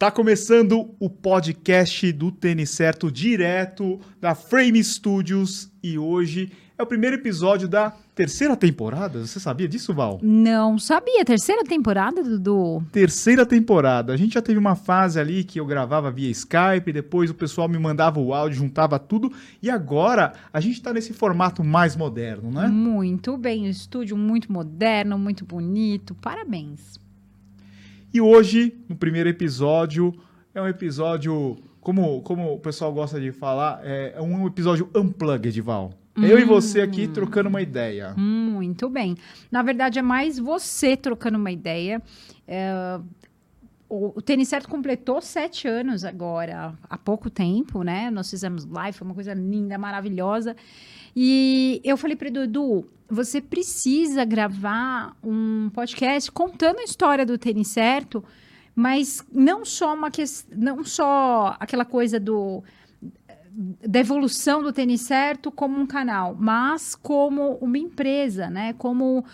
Está começando o podcast do Tênis Certo, direto da Frame Studios. E hoje é o primeiro episódio da terceira temporada. Você sabia disso, Val? Não sabia. Terceira temporada, Dudu? Terceira temporada. A gente já teve uma fase ali que eu gravava via Skype, depois o pessoal me mandava o áudio, juntava tudo. E agora a gente está nesse formato mais moderno, né? Muito bem. O estúdio muito moderno, muito bonito. Parabéns. E hoje, no primeiro episódio, é um episódio, como, como o pessoal gosta de falar, é um episódio unplugged, Val. Hum. Eu e você aqui trocando uma ideia. Muito bem. Na verdade, é mais você trocando uma ideia. É, o, o Tênis Certo completou sete anos agora, há pouco tempo, né? Nós fizemos live, foi uma coisa linda, maravilhosa. E eu falei para o Edu, você precisa gravar um podcast contando a história do tênis certo, mas não só uma não só aquela coisa do da evolução do tênis certo como um canal, mas como uma empresa, né? Como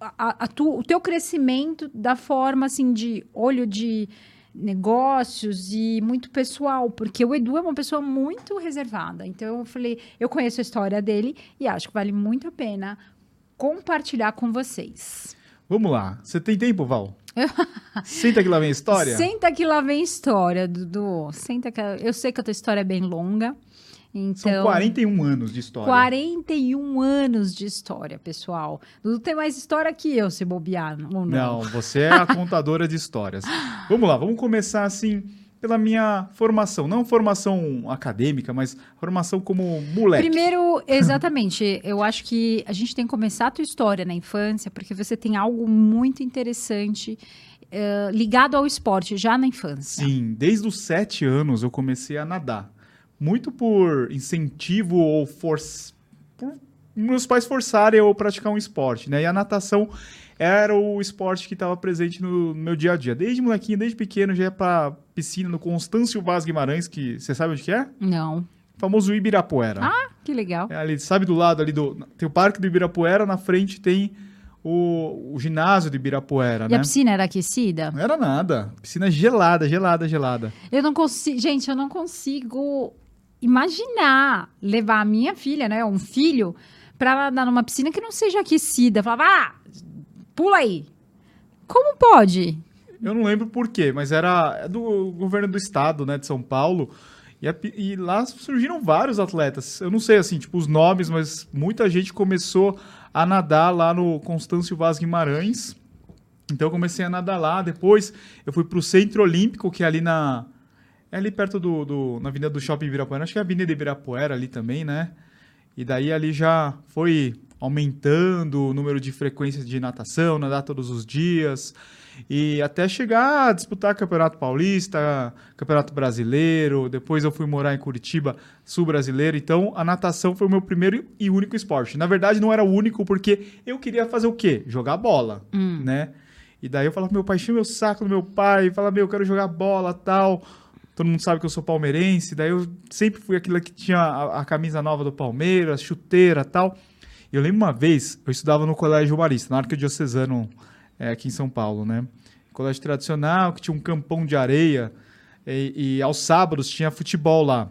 a, a tu, o teu crescimento da forma assim de olho de negócios e muito pessoal, porque o Edu é uma pessoa muito reservada. Então eu falei, eu conheço a história dele e acho que vale muito a pena compartilhar com vocês. Vamos lá. Você tem tempo, Val? Senta que lá vem história? Senta que lá vem história, Dudu. Senta que... Eu sei que a tua história é bem longa. Então, São 41 anos de história. 41 anos de história, pessoal. Dudu tem mais história que eu, se bobear, ou não? Não, você é a contadora de histórias. Vamos lá, vamos começar assim pela minha formação, não formação acadêmica, mas formação como moleque. Primeiro, exatamente, eu acho que a gente tem que começar a tua história na infância, porque você tem algo muito interessante uh, ligado ao esporte já na infância. Sim, desde os sete anos eu comecei a nadar muito por incentivo ou força. Por meus pais forçarem eu praticar um esporte, né? E a natação era o esporte que estava presente no meu dia a dia. Desde molequinho, desde pequeno, já ia pra piscina no Constâncio Vaz Guimarães, que você sabe onde que é? Não. O famoso Ibirapuera. Ah, que legal. É ali, sabe do lado ali do. Tem o Parque do Ibirapuera, na frente tem o, o ginásio de Ibirapuera, e né? a piscina era aquecida? Não era nada. Piscina gelada, gelada, gelada. Eu não consigo. Gente, eu não consigo imaginar levar a minha filha, né, um filho, para nadar numa piscina que não seja aquecida. Falava, ah, pula aí. Como pode? Eu não lembro por quê, mas era do governo do estado, né, de São Paulo. E, a, e, lá surgiram vários atletas. Eu não sei, assim, tipo, os nomes, mas muita gente começou a nadar lá no Constâncio Vaz Guimarães. Então eu comecei a nadar lá. Depois eu fui para o Centro Olímpico, que é ali na, é ali perto do, do, na Avenida do Shopping Ibirapuera. Acho que é a Avenida Ibirapuera ali também, né? E daí ali já foi aumentando o número de frequências de natação, nadar todos os dias. E até chegar a disputar Campeonato Paulista, Campeonato Brasileiro. Depois eu fui morar em Curitiba, Sul Brasileiro. Então a natação foi o meu primeiro e único esporte. Na verdade, não era o único, porque eu queria fazer o quê? Jogar bola, hum. né? E daí eu falava pro meu pai, meu saco do meu pai, falava, meu, eu quero jogar bola tal todo mundo sabe que eu sou palmeirense, daí eu sempre fui aquilo que tinha a, a camisa nova do Palmeiras, chuteira tal. E eu lembro uma vez, eu estudava no Colégio Marista, na Arquidiocesano, é, aqui em São Paulo, né? Colégio tradicional, que tinha um campão de areia, e, e aos sábados tinha futebol lá.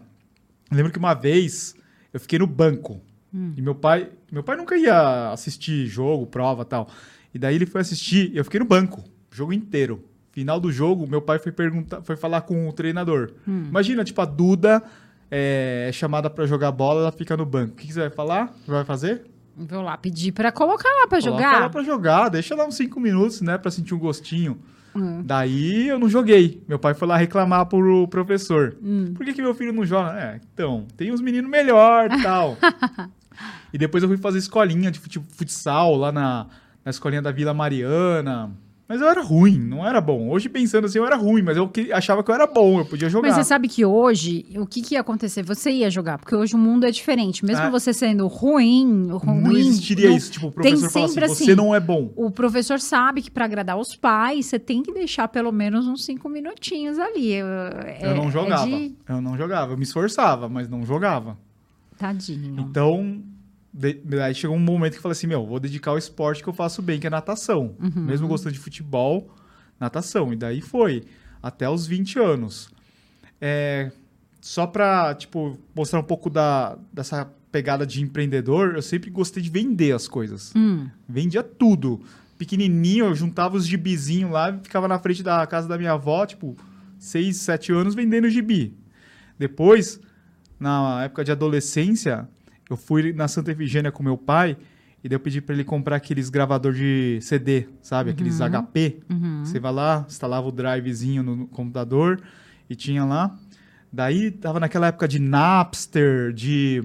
Eu lembro que uma vez eu fiquei no banco, hum. e meu pai, meu pai nunca ia assistir jogo, prova tal. E daí ele foi assistir, e eu fiquei no banco, o jogo inteiro. Final do jogo, meu pai foi perguntar, foi falar com o treinador. Hum. Imagina, tipo, a Duda é, é chamada para jogar bola, ela fica no banco. O que, que, você vai falar? Vai fazer? Vou lá pedir para colocar lá para jogar. Coloca lá para jogar, deixa lá uns cinco minutos, né, para sentir um gostinho. Hum. Daí eu não joguei. Meu pai foi lá reclamar pro professor. Hum. Por que, que meu filho não joga? É, então, tem uns meninos melhor e tal. e depois eu fui fazer escolinha de futsal lá na, na escolinha da Vila Mariana. Mas eu era ruim, não era bom. Hoje, pensando assim, eu era ruim, mas eu achava que eu era bom, eu podia jogar. Mas você sabe que hoje, o que, que ia acontecer? Você ia jogar, porque hoje o mundo é diferente. Mesmo ah. você sendo ruim, ruim... Não existiria não, isso, tipo, o professor fala assim, assim, você não é bom. O professor sabe que para agradar os pais, você tem que deixar pelo menos uns cinco minutinhos ali. É, eu não é jogava, é de... eu não jogava. Eu me esforçava, mas não jogava. Tadinho. Então, de, aí chegou um momento que eu falei assim, meu, vou dedicar ao esporte que eu faço bem, que é natação. Uhum. Mesmo gostando de futebol, natação. E daí foi. até os 20 anos. É, só pra, tipo, mostrar um pouco da, dessa pegada de empreendedor, eu sempre gostei de vender as coisas. Hum. Vendia tudo. Pequenininho, eu juntava os gibizinhos lá, e ficava na frente da casa da minha avó, tipo, 6, 7 anos vendendo gibi. Depois, na época de adolescência, eu fui na Santa Efigênia com meu pai e daí eu pedi para ele comprar aqueles gravador de CD, sabe? Aqueles HP. Uhum. Você vai lá, instalava o drivezinho no computador e tinha lá. Daí tava naquela época de Napster, de.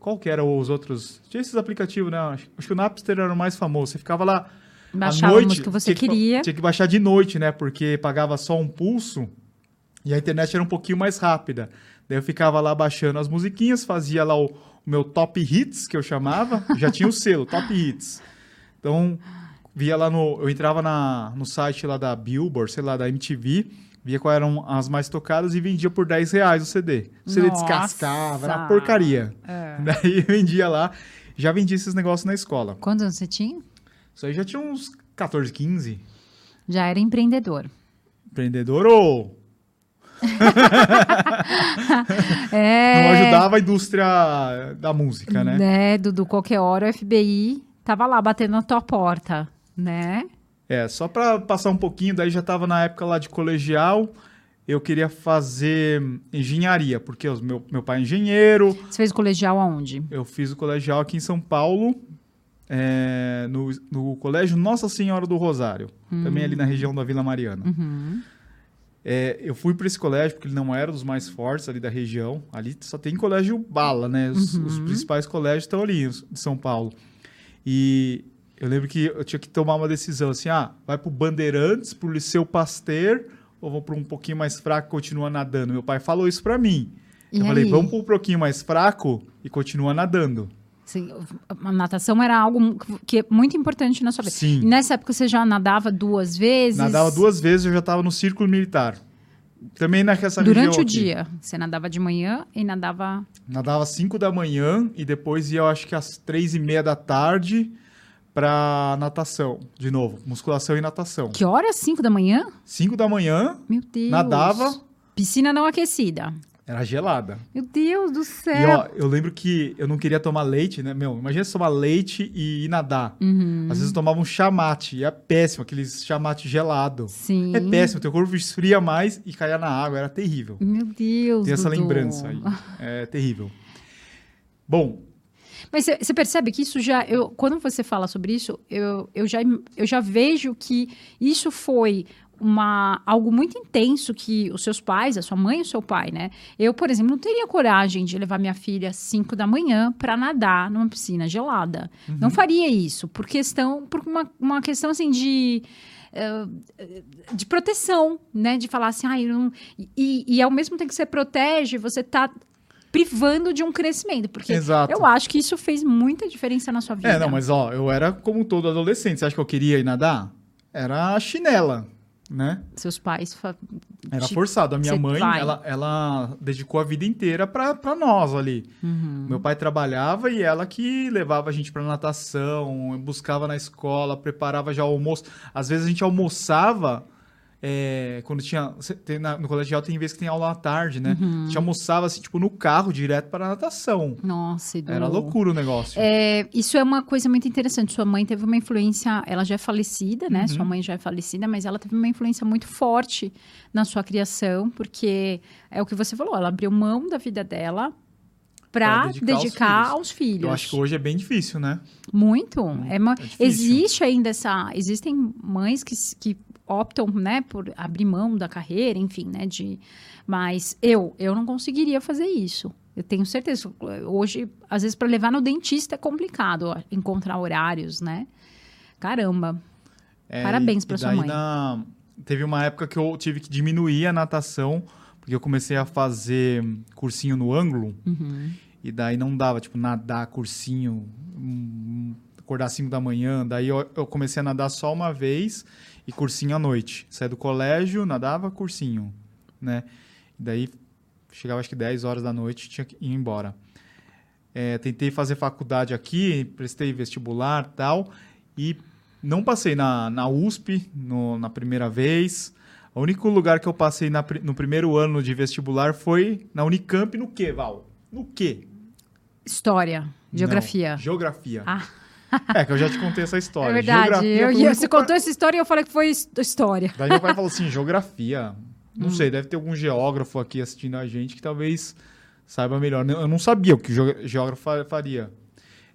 Qual que eram os outros? Tinha esses aplicativos, né? Acho que o Napster era o mais famoso. Você ficava lá Baixava à noite. a música que você tinha queria. tinha que baixar de noite, né? Porque pagava só um pulso e a internet era um pouquinho mais rápida. Daí eu ficava lá baixando as musiquinhas, fazia lá o, o meu top hits, que eu chamava, já tinha o selo, top hits. Então, via lá no. Eu entrava na, no site lá da Billboard, sei lá, da MTV, via quais eram as mais tocadas e vendia por 10 reais o CD. O CD Nossa! descascava, era porcaria. É. Daí vendia lá, já vendia esses negócios na escola. Quantos anos você tinha? Isso aí já tinha uns 14, 15. Já era empreendedor. Empreendedor ou É. não ajudava a indústria da música, né? Né, Dudu, qualquer hora o FBI tava lá batendo na tua porta, né? É, só pra passar um pouquinho, daí já tava na época lá de colegial, eu queria fazer engenharia, porque os- meu, meu pai é engenheiro, Você fez o colegial aonde? eu fiz o colegial aqui em São Paulo, é, no, no colégio Nossa Senhora do Rosário, também ali na região da Vila Mariana. Uhum. É, eu fui para esse colégio porque ele não era dos mais fortes ali da região. Ali só tem colégio bala, né? Os, os principais colégios estão ali, de São Paulo. E eu lembro que eu tinha que tomar uma decisão assim: ah, vai pro Bandeirantes, pro Liceu Pasteur, ou vou para um pouquinho mais fraco e continua nadando? Meu pai falou isso para mim. E eu falei: aí? vamos pro um pouquinho mais fraco e continua nadando. Assim, a natação era algo que é muito importante na sua vida. Sim. E nessa época você já nadava duas vezes? Nadava duas vezes, eu já estava no círculo militar. Também nessa Durante o aqui. dia. Você nadava de manhã e nadava. Nadava às 5 da manhã e depois ia, eu acho que às três e meia da tarde pra natação, de novo, musculação e natação. Que horas? 5 da manhã? 5 da manhã, Meu Deus. nadava, Piscina não aquecida. Era gelada. Meu Deus do E céu. ó, eu lembro que eu não queria tomar leite, né? Meu, imagina se tomar leite e ir nadar. Uhum. Às vezes eu tomava um chamate, e é péssimo, aqueles chamate gelado. Sim. É péssimo, teu corpo esfria mais e caía na água, era terrível. Meu Deus. Tem essa Dudu. lembrança aí. É terrível. Bom, Mas você- você percebe que isso já. Eu, quando você fala sobre isso, eu, eu, já, eu já vejo que isso foi uma, algo muito intenso que os seus pais, a sua mãe e o seu pai, né? Eu, por exemplo, não teria coragem de levar minha filha às 5 da manhã para nadar numa piscina gelada. Não faria isso, por questão, por uma, uma questão assim de. eh, de proteção, né? De falar assim, ah, eu não... e, e ao mesmo tempo que você protege, você tá privando de um crescimento, porque Exato. eu acho que isso fez muita diferença na sua vida. É, não, mas ó, eu era como todo adolescente. Você acha que eu queria ir nadar? Era a chinela, né? Seus pais. fa- Era forçado. A minha mãe, vai. ela, ela dedicou a vida inteira pra, pra nós ali. Uhum. Meu pai trabalhava e ela que levava a gente pra natação, buscava na escola, preparava já o almoço. Às vezes a gente almoçava. É, quando tinha. tem na- no colegial tem vezes que tem aula à tarde, né? Uhum. A gente almoçava assim, tipo, no carro, direto para natação. Nossa, Edu. Era loucura o negócio. É, isso é uma coisa muito interessante. Sua mãe teve uma influência, ela já é falecida, né? Uhum. Sua mãe já é falecida, mas ela teve uma influência muito forte na sua criação, porque é o que você falou, ela abriu mão da vida dela para Pra dedicar dedicar, aos aos filhos. Eu acho que hoje é bem difícil, né? Muito. É uma- difícil. existe ainda essa. Existem mães que, que optam, né, por abrir mão da carreira, enfim, né? De, mas eu, eu não conseguiria fazer isso. Eu tenho certeza. Hoje, às vezes, para levar no dentista é complicado ó, encontrar horários, né? Caramba. É, Parabéns pra e sua mãe. na- Teve uma época que eu tive que diminuir a natação, porque eu comecei a fazer cursinho no ângulo, Uhum. e daí não dava, tipo, nadar cursinho, hum, acordar às 5 da manhã. Daí eu, eu comecei a nadar só uma vez e cursinho à noite. Saí do colégio, nadava cursinho, né? Daí chegava acho que 10 horas da noite tinha que ir embora. É, tentei fazer faculdade aqui, prestei vestibular e tal, e não passei na, na USP no- na primeira vez. O único lugar que eu passei na no primeiro ano de vestibular foi na Unicamp, no quê, Val? No quê? História, geografia. Não, geografia. Ah. É, que eu já te contei essa história. É verdade. Eu, eu- você pa- contou essa história e eu falei que foi his- história. Daí meu pai falou assim, geografia. Não Hum. sei, deve ter algum geógrafo aqui assistindo a gente que talvez saiba melhor. Eu não sabia o que o geógrafo fa- faria.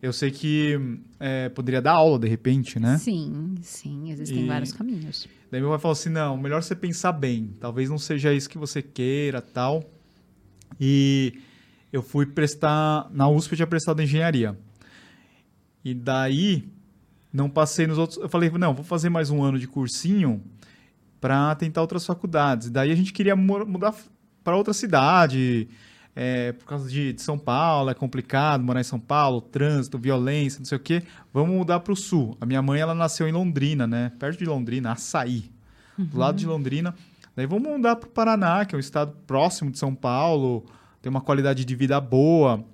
Eu sei que é, poderia dar aula, de repente, né? Sim, sim, existem E- vários caminhos. Daí meu pai falou assim, não, melhor você pensar bem. Talvez não seja isso que você queira, tal. E eu fui prestar... Na USP eu tinha prestado engenharia. E daí, não passei nos outros... Eu falei, não, vou fazer mais um ano de cursinho para tentar outras faculdades. Daí a gente queria mu- mudar para outra cidade... é, por causa de, de São Paulo, é complicado morar em São Paulo, trânsito, violência, não sei o quê. Vamos mudar para o sul. A minha mãe, ela nasceu em Londrina, né? Perto de Londrina, Açaí. Do lado de Londrina. Daí vamos mudar para o Paraná, que é um estado próximo de São Paulo, tem uma qualidade de vida boa.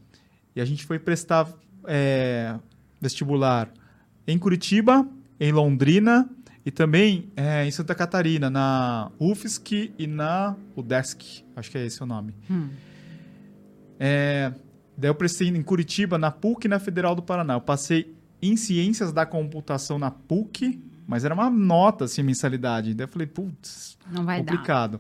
E a gente foi prestar é, vestibular em Curitiba, em Londrina e também é, em Santa Catarina, na UFSC e na UDESC. Acho que é esse o nome. Hum. É, daí eu prestei em Curitiba, na PUC e na Federal do Paraná. Eu passei em Ciências da Computação na PUC, mas era uma nota, assim, mensalidade. Daí eu falei, putz, Não vai dar. complicado.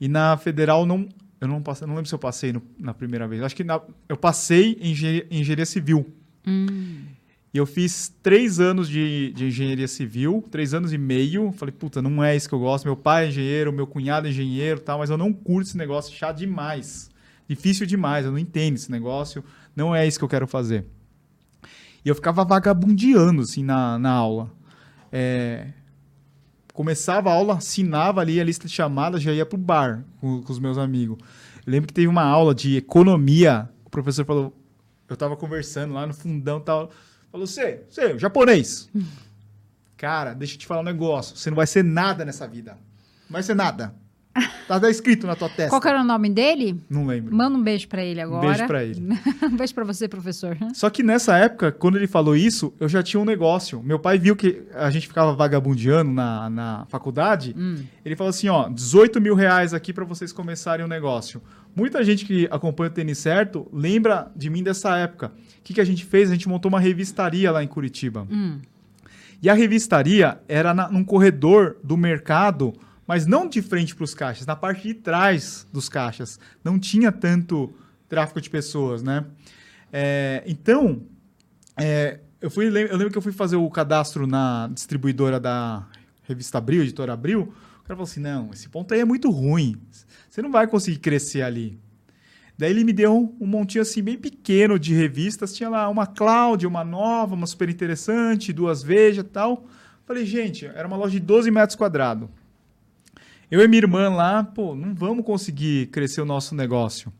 E na Federal, não, eu não passei, não lembro se eu passei no- na primeira vez. Acho que na- eu passei em engenharia, engenharia civil. Hum. E eu fiz três anos de, de engenharia civil, três anos e meio. Falei, puta, não é isso que eu gosto. Meu pai é engenheiro, meu cunhado é engenheiro, tal, mas eu não curto esse negócio, chato demais. Difícil demais, eu não entendo esse negócio. Não é isso que eu quero fazer. E eu ficava vagabundeando, assim, na, na aula. É, começava a aula, assinava ali a lista de chamadas, já ia pro bar com, com os meus amigos. Eu lembro que teve uma aula de economia, o professor falou, eu tava conversando lá no fundão tal, falou, você, você, japonês. Cara, deixa eu te falar um negócio, você não vai ser nada nessa vida. Não vai ser nada. Tá até escrito na tua testa. Qual era o nome dele? Não lembro. Manda um beijo pra ele agora. Um beijo pra ele. um beijo pra você, professor. Só que nessa época, quando ele falou isso, eu já tinha um negócio. Meu pai viu que a gente ficava vagabundeando na, na faculdade. Hum. Ele falou assim, ó, 18 mil reais aqui para vocês começarem um negócio. Muita gente que acompanha o Tênis Certo lembra de mim dessa época. O que, que a gente fez? A gente montou uma revistaria lá em Curitiba. Hum. E a revistaria era na, num corredor do mercado, mas não de frente para os caixas, na parte de trás dos caixas. Não tinha tanto tráfico de pessoas, né? É, então, é, eu, fui, eu lembro que eu fui fazer o cadastro na distribuidora da revista Abril, editora Abril. O cara falou assim: não, esse ponto aí é muito ruim. Você não vai conseguir crescer ali. Daí ele me deu um montinho assim bem pequeno de revistas. Tinha lá uma Cláudia, uma nova, uma super interessante, duas Veja tal. Falei, gente, era uma loja de 12 metros quadrados. Eu e minha irmã lá, pô, não vamos conseguir crescer o nosso negócio.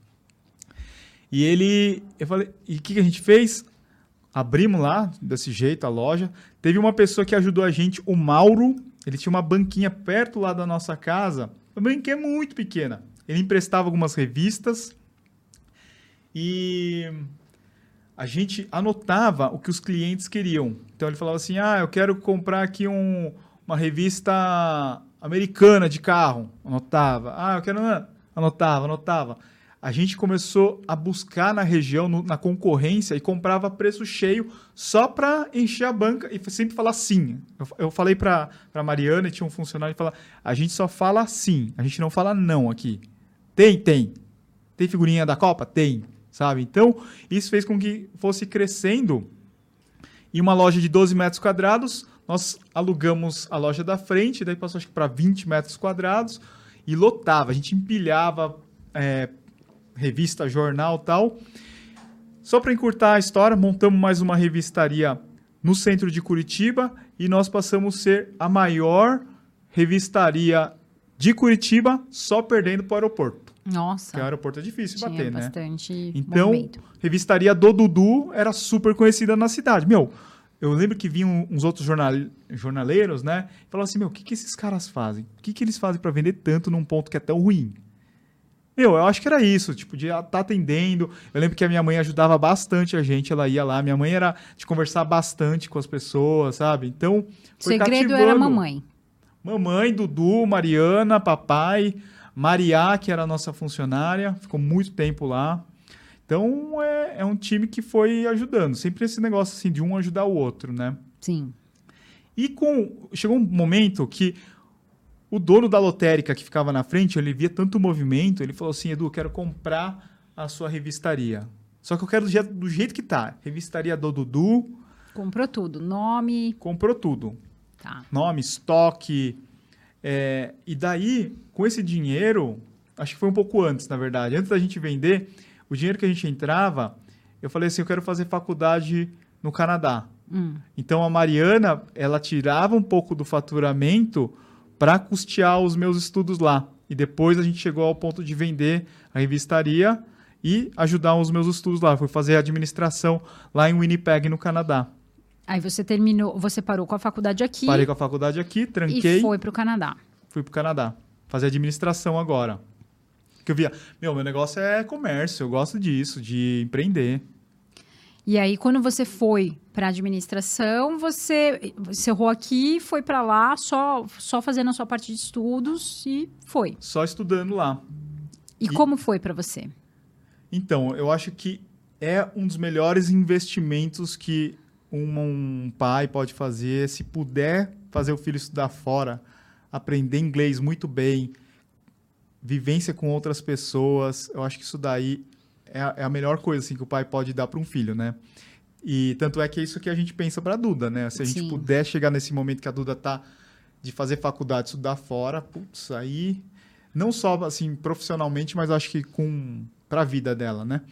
E ele, eu falei, e o que, que a gente fez? Abrimos lá, desse jeito, a loja. Teve uma pessoa que ajudou a gente, o Mauro. Ele tinha uma banquinha perto lá da nossa casa. Uma banquinha muito pequena. Ele emprestava algumas revistas. E a gente anotava o que os clientes queriam. Então ele falava assim: ah, eu quero comprar aqui um- uma revista americana de carro. Anotava. Ah, eu quero. Anotava, anotava. A gente começou a buscar na região, no- na concorrência, e comprava preço cheio só para encher a banca e sempre falar sim. Eu, eu falei para a Mariana, e tinha um funcionário que falava: a gente só fala sim, a gente não fala não aqui. Tem, tem. Tem figurinha da Copa? Tem, sabe? Então, isso fez com que fosse crescendo. Em uma loja de 12 metros quadrados, nós alugamos a loja da frente, daí passou acho que para 20 metros quadrados e lotava. A gente empilhava é, revista, jornal tal. Só para encurtar a história, montamos mais uma revistaria no centro de Curitiba e nós passamos a ser a maior revistaria de Curitiba, só perdendo para o aeroporto. Nossa. Porque o aeroporto é difícil tinha bater, né? bastante Então, movimento. revistaria do Dudu era super conhecida na cidade. Meu, eu lembro que vinham uns outros jornal, jornaleiros, né? Falavam assim, meu, o que, que esses caras fazem? O que, que eles fazem para vender tanto num ponto que é tão ruim? Meu, eu acho que era isso, tipo, de estar tá atendendo. Eu lembro que a minha mãe ajudava bastante a gente, ela ia lá. Minha mãe era de conversar bastante com as pessoas, sabe? Então, O foi segredo era a cativando. mamãe. Mamãe, Dudu, Mariana, papai, Maria, que era a nossa funcionária, ficou muito tempo lá. Então é, é um time que foi ajudando. Sempre esse negócio assim de um ajudar o outro, né? Sim. E com chegou um momento que o dono da lotérica que ficava na frente, ele via tanto movimento, ele falou assim: Edu, eu quero comprar a sua revistaria. Só que eu quero do jeito, do jeito que tá. Revistaria do Dudu. Comprou tudo. Nome. Comprou tudo. Tá. Nome, estoque. É, e daí, com esse dinheiro, acho que foi um pouco antes, na verdade. Antes da gente vender, o dinheiro que a gente entrava, eu falei assim: eu quero fazer faculdade no Canadá. Hum. Então a Mariana, ela tirava um pouco do faturamento para custear os meus estudos lá. E depois a gente chegou ao ponto de vender a revistaria e ajudar os meus estudos lá. Fui fazer administração lá em Winnipeg, no Canadá. Aí você terminou, você parou com a faculdade aqui Parei com a faculdade aqui, tranquei, e foi para o Canadá. fui pro Canadá. Fazer administração agora. Que eu via, meu, meu negócio é comércio, eu gosto disso, de empreender. E aí, quando você foi para administração, você encerrou aqui, foi para lá, só, só fazendo a sua parte de estudos e foi. Só estudando lá. E, E- como foi para você? Então, eu acho que é um dos melhores investimentos que um, um pai pode fazer se puder fazer o filho estudar fora, aprender inglês muito bem, vivência com outras pessoas. Eu acho que isso daí é a, é a melhor coisa assim, que o pai pode dar para um filho, né? E tanto é que é isso que a gente pensa para a Duda, né? Se a gente Sim. puder chegar nesse momento que a Duda tá de fazer faculdade, estudar fora, putz, aí não só assim profissionalmente, mas acho que com para a vida dela, né?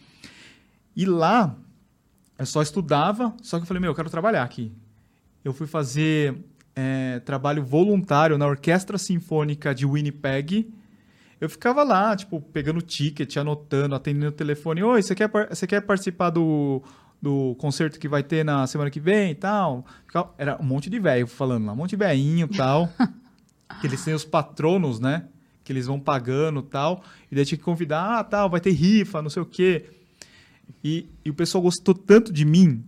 E lá eu só estudava, só que eu falei, meu, eu quero trabalhar aqui. Eu fui fazer é, trabalho voluntário na Orquestra Sinfônica de Winnipeg. Eu ficava lá, tipo, pegando ticket, anotando, atendendo o telefone. Oi, você quer, você quer participar do, do concerto que vai ter na semana que vem e tal? Ficava- Era um monte de velho falando lá, um monte de velhinho e tal. que eles têm os patronos, né? Que eles vão pagando e tal. E daí tinha que convidar, ah, tal, vai ter rifa, não sei o quê. E, e o pessoal gostou tanto de mim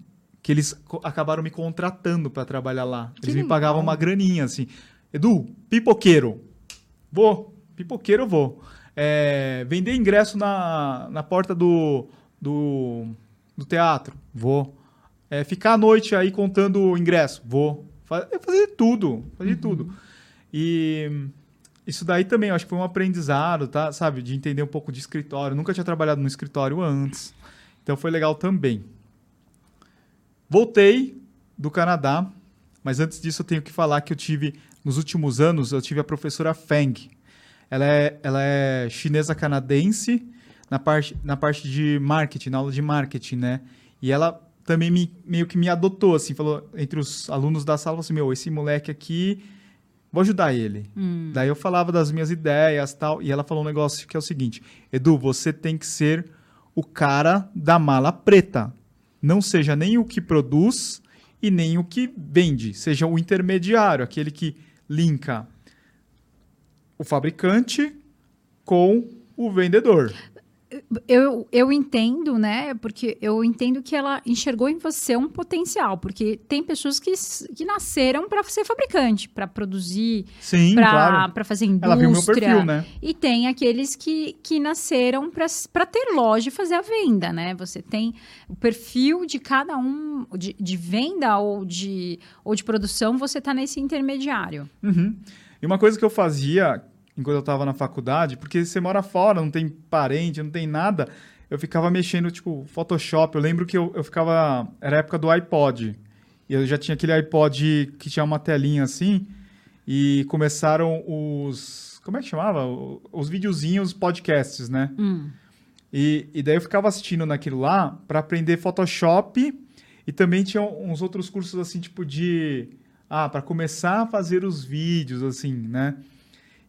que eles acabaram me contratando para trabalhar lá. Que Eles me pagavam uma graninha, assim. Edu, pipoqueiro. Vou. Pipoqueiro eu vou. É, vender ingresso na, na porta do, do, do teatro. Vou. É, ficar à noite aí contando o ingresso. Vou. Eu fazia tudo. Fazia de tudo. E isso daí também, acho que foi um aprendizado, tá? Sabe? De entender um pouco de escritório. Nunca tinha trabalhado no escritório antes. Então foi legal também. Voltei do Canadá, mas antes disso eu tenho que falar que eu tive, nos últimos anos, eu tive a professora Feng. Ela é, ela é chinesa-canadense na parte, na parte de marketing, na aula de marketing, né? E ela também me, meio que me adotou, assim, falou entre os alunos da sala, falou assim, meu, esse moleque aqui, vou ajudar ele. Hum. Daí eu falava das minhas ideias tal, e ela falou um negócio que é o seguinte: Edu, você tem que ser o cara da mala preta. Não seja nem o que produz e nem o que vende. Seja o intermediário, aquele que linka o fabricante com o vendedor. Eu, eu entendo, né? Porque eu entendo que ela enxergou em você um potencial, porque tem pessoas que, que nasceram para ser fabricante, para produzir, Sim, claro. para fazer indústria. Ela viu meu perfil, né? E tem aqueles que, que nasceram para ter loja e fazer a venda, né? Você tem o perfil de cada um, de, de venda ou de, ou de produção, você tá nesse intermediário. Uhum. E uma coisa que eu fazia enquanto eu estava na faculdade, porque você mora fora, não tem parente, não tem nada, eu ficava mexendo, tipo, Photoshop. Eu lembro que eu, eu ficava. Era a época do iPod. E eu já tinha aquele iPod que tinha uma telinha assim. E começaram os. Como é que chamava? Os videozinhos, podcasts, né? Hum. E, e daí eu ficava assistindo naquilo lá para aprender Photoshop e também tinha uns outros cursos assim, tipo de. Ah, para começar a fazer os vídeos, assim, né?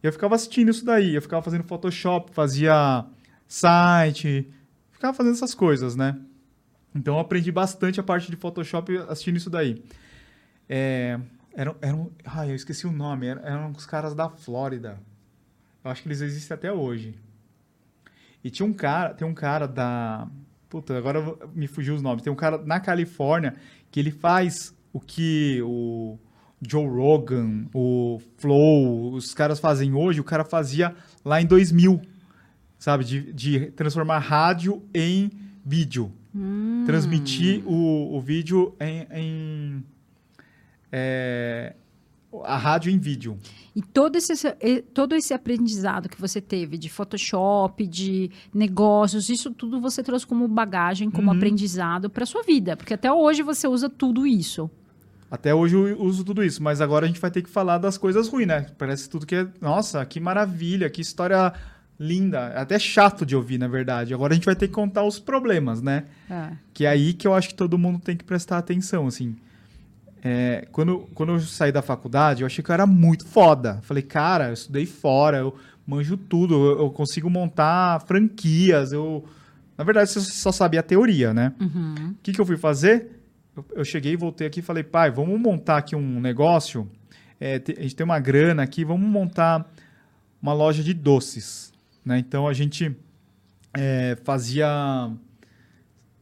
E eu ficava assistindo isso daí, eu ficava fazendo Photoshop, fazia site, ficava fazendo essas coisas, né? Então eu aprendi bastante a parte de Photoshop assistindo isso daí. É, eram, eram, ai, eu esqueci o nome, eram, eram os caras da Flórida. Eu acho que eles existem até hoje. E tinha um cara, tem um cara da. Puta, agora me fugiu os nomes. Tem um cara na Califórnia que ele faz o que o, Joe Rogan, o Flow, os caras fazem hoje, o cara fazia lá em 2000, sabe? De, de transformar rádio em vídeo. Hum. Transmitir o, o vídeo em. em é, a rádio em vídeo. E todo esse, todo esse aprendizado que você teve de Photoshop, de negócios, isso tudo você trouxe como bagagem, como Uhum. aprendizado para sua vida. Porque até hoje você usa tudo isso. Até hoje eu uso tudo isso, mas agora a gente vai ter que falar das coisas ruins, né? Parece tudo que é. Nossa, que maravilha, que história linda. É até chato de ouvir, na verdade. Agora a gente vai ter que contar os problemas, né? É. Que é aí que eu acho que todo mundo tem que prestar atenção, assim. É, quando, quando eu saí da faculdade, eu achei que eu era muito foda. Falei, cara, eu estudei fora, eu manjo tudo, eu, eu consigo montar franquias, eu... Na verdade, você só sabia a teoria, né? Uhum. O que, que eu fui fazer? Eu, eu cheguei, voltei aqui e falei, pai, vamos montar aqui um negócio. É, a gente tem uma grana aqui, vamos montar uma loja de doces. Né? Então a gente é, fazia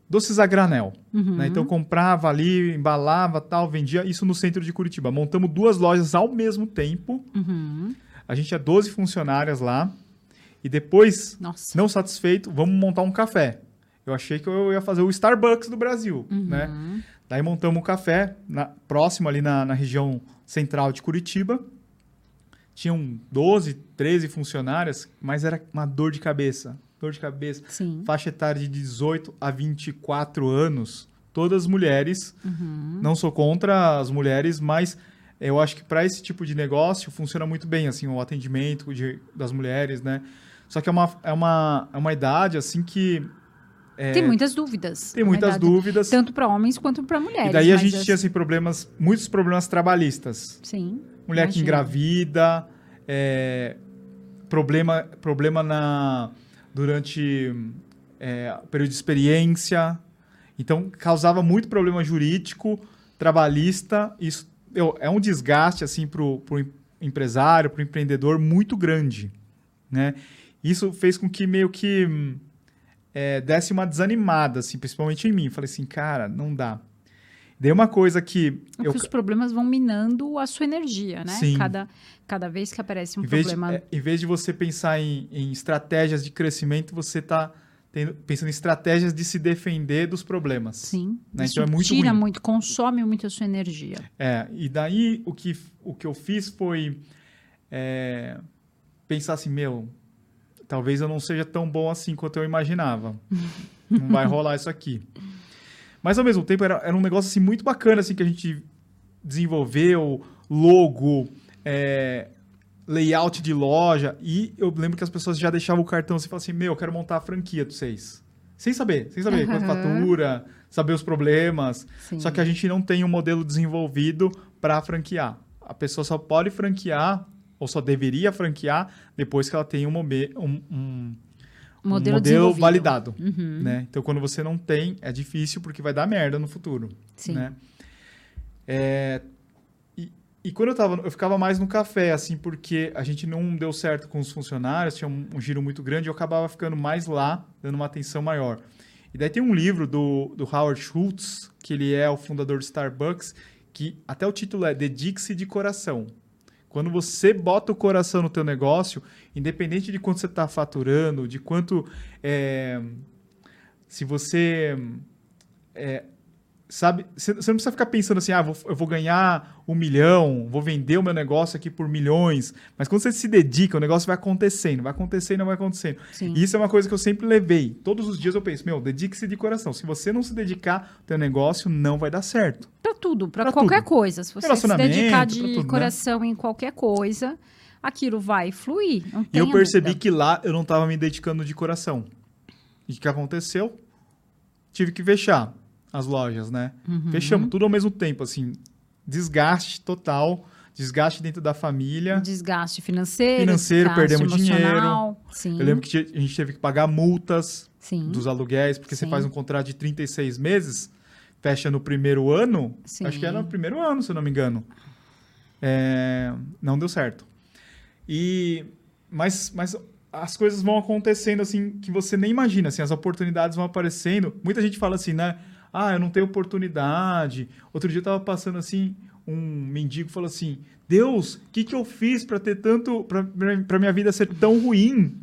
doces a granel. Uhum. Né? Então comprava ali, embalava tal, vendia isso no centro de Curitiba. Montamos duas lojas ao mesmo tempo. Uhum. A gente tinha 12 funcionárias lá. E depois Nossa. não satisfeito, vamos montar um café. Eu achei que eu ia fazer o Starbucks do Brasil, Uhum. né? Daí montamos um café na- próximo ali na, na região central de Curitiba. Tinham 12, 13 funcionárias, mas era uma dor de cabeça. Dor de cabeça. Sim. Faixa etária de 18 a 24 anos. Todas mulheres. Uhum. Não sou contra as mulheres, mas eu acho que para esse tipo de negócio funciona muito bem, assim, o atendimento de- das mulheres, né? Só que é uma, é uma, é uma idade, assim, que é, Tem muitas dúvidas. tem muitas verdade, dúvidas. Tanto para homens quanto para mulheres. E daí a gente as- tinha, assim, problemas, muitos problemas trabalhistas. Sim. Mulher que engravida, é, problema, problema na, durante é, período de experiência. Então, causava muito problema jurídico, trabalhista. Isso eu- é um desgaste assim, para o empresário, para o empreendedor, muito grande. Né? Isso fez com que meio que hum, é, desse uma desanimada, assim, principalmente em mim. Falei assim, cara, não dá. Daí uma coisa que... É eu, que os problemas vão minando a sua energia, né? Sim. Cada, cada vez que aparece um em, vez de, problema. é, em vez de você pensar em, em estratégias de crescimento, você está pensando em estratégias de se defender dos problemas. Sim. né? Isso Então é muito tira ruim. muito, consome muito a sua energia. É, e daí o que, o que eu fiz foi é, pensar assim, meu, talvez eu não seja tão bom assim quanto eu imaginava. não vai rolar isso aqui. Mas ao mesmo tempo era, era um negócio assim muito bacana assim que a gente desenvolveu, logo, é, layout de loja e eu lembro que as pessoas já deixavam o cartão assim, falavam assim, meu, eu quero montar a franquia de vocês. Sem saber, sem saber quanto Aham. fatura, saber os problemas. Sim. Só que a gente não tem um modelo desenvolvido para franquear. A pessoa só pode franquear, ou só deveria franquear, depois que ela tem um, mobe- um- um- um modelo, modelo validado. Uhum. Né? Então, quando você não tem, é difícil porque vai dar merda no futuro. Sim. Né? É, e, e quando eu tava, eu ficava mais no café, assim, porque a gente não deu certo com os funcionários, tinha um, um giro muito grande, eu acabava ficando mais lá, dando uma atenção maior. E daí tem um livro do, do Howard Schultz, que ele é o fundador do Starbucks, que até o título é Dedique-se de Coração. Quando você bota o coração no teu negócio, independente de quanto você está faturando, de quanto... é, se você... é, sabe, você não precisa ficar pensando assim, ah, vou- eu vou ganhar um milhão, vou vender o meu negócio aqui por milhões. Mas quando você se dedica, o negócio vai acontecendo, vai acontecendo, vai acontecendo. Sim. E isso é uma coisa que eu sempre levei. Todos os dias eu penso, meu, dedique-se de coração. Se você não se dedicar, teu negócio não vai dar certo. Pra tudo, pra Pra qualquer tudo. coisa. Se você se dedicar de tudo, né? coração em qualquer coisa, aquilo vai fluir. E eu percebi dúvida. que lá eu não estava me dedicando de coração. E o que aconteceu? Tive que fechar as lojas, né? Uhum. Fechamos tudo ao mesmo tempo, assim. Desgaste total, desgaste dentro da família. Desgaste financeiro. Financeiro, desgaste perdemos emocional. Sim. Eu lembro que a gente teve que pagar multas Sim. dos aluguéis, porque você Sim. faz um contrato de 36 meses, fecha no primeiro ano. Sim. Acho que era no primeiro ano, se eu não me engano. É, não deu certo. E mas, mas as coisas vão acontecendo assim que você nem imagina, assim, as oportunidades vão aparecendo. Muita gente fala assim, né? Ah, eu não tenho oportunidade. Outro dia eu tava passando assim, um mendigo falou assim: Deus, o que, que eu fiz para ter tanto. para minha vida ser tão ruim?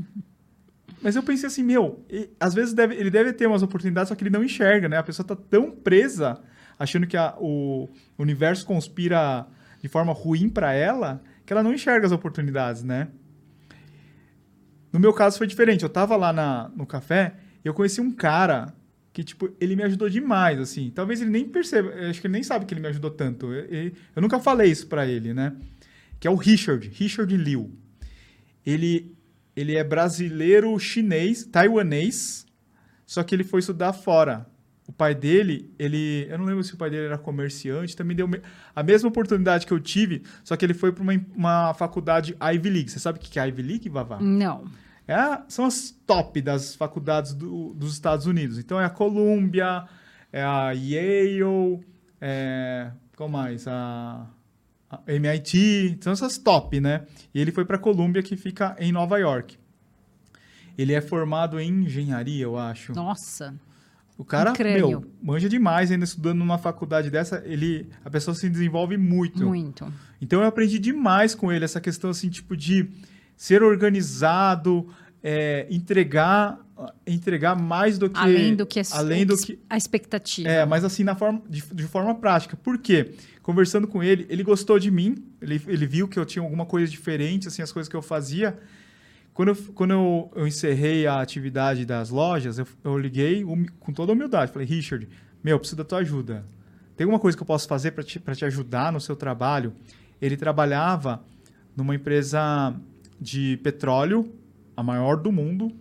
Mas eu pensei assim, meu, e, às vezes deve, ele deve ter umas oportunidades, só que ele não enxerga, né? A pessoa tá tão presa, achando que a, o universo conspira de forma ruim para ela, que ela não enxerga as oportunidades, né? No meu caso foi diferente. Eu tava lá na, no café e eu conheci um cara que, tipo, ele me ajudou demais, assim. Talvez ele nem perceba, acho que ele nem sabe que ele me ajudou tanto. Eu, eu nunca falei isso para ele, né? Que é o Richard, Richard Liu. Ele, ele é brasileiro chinês, taiwanês, só que ele foi estudar fora. O pai dele, ele. Eu não lembro se o pai dele era comerciante, também deu a mesma oportunidade que eu tive, só que ele foi para uma, uma faculdade Ivy League. Você sabe o que é Ivy League, Vavá? Não. É a, são as top das faculdades do, dos Estados Unidos. Então é a Columbia, é a Yale, é, qual mais? A, a MIT, são essas top, né? E ele foi para a Columbia, que fica em Nova York. Ele é formado em engenharia, eu acho. Nossa. O cara, meu, manja demais ainda estudando numa faculdade dessa, ele, a pessoa se desenvolve muito. Muito. Então eu aprendi demais com ele essa questão assim, tipo de ser organizado, é, entregar entregar mais do que além do que, a, além do que a expectativa. É, mas assim na forma de, de forma prática. Por quê? Conversando com ele, ele gostou de mim, ele, ele viu que eu tinha alguma coisa diferente, assim as coisas que eu fazia. Quando eu, quando eu, eu encerrei a atividade das lojas, eu, eu liguei um, com toda a humildade. Falei, Richard, meu, preciso da tua ajuda. Tem alguma coisa que eu posso fazer para te, te ajudar no seu trabalho? Ele trabalhava numa empresa de petróleo, a maior do mundo,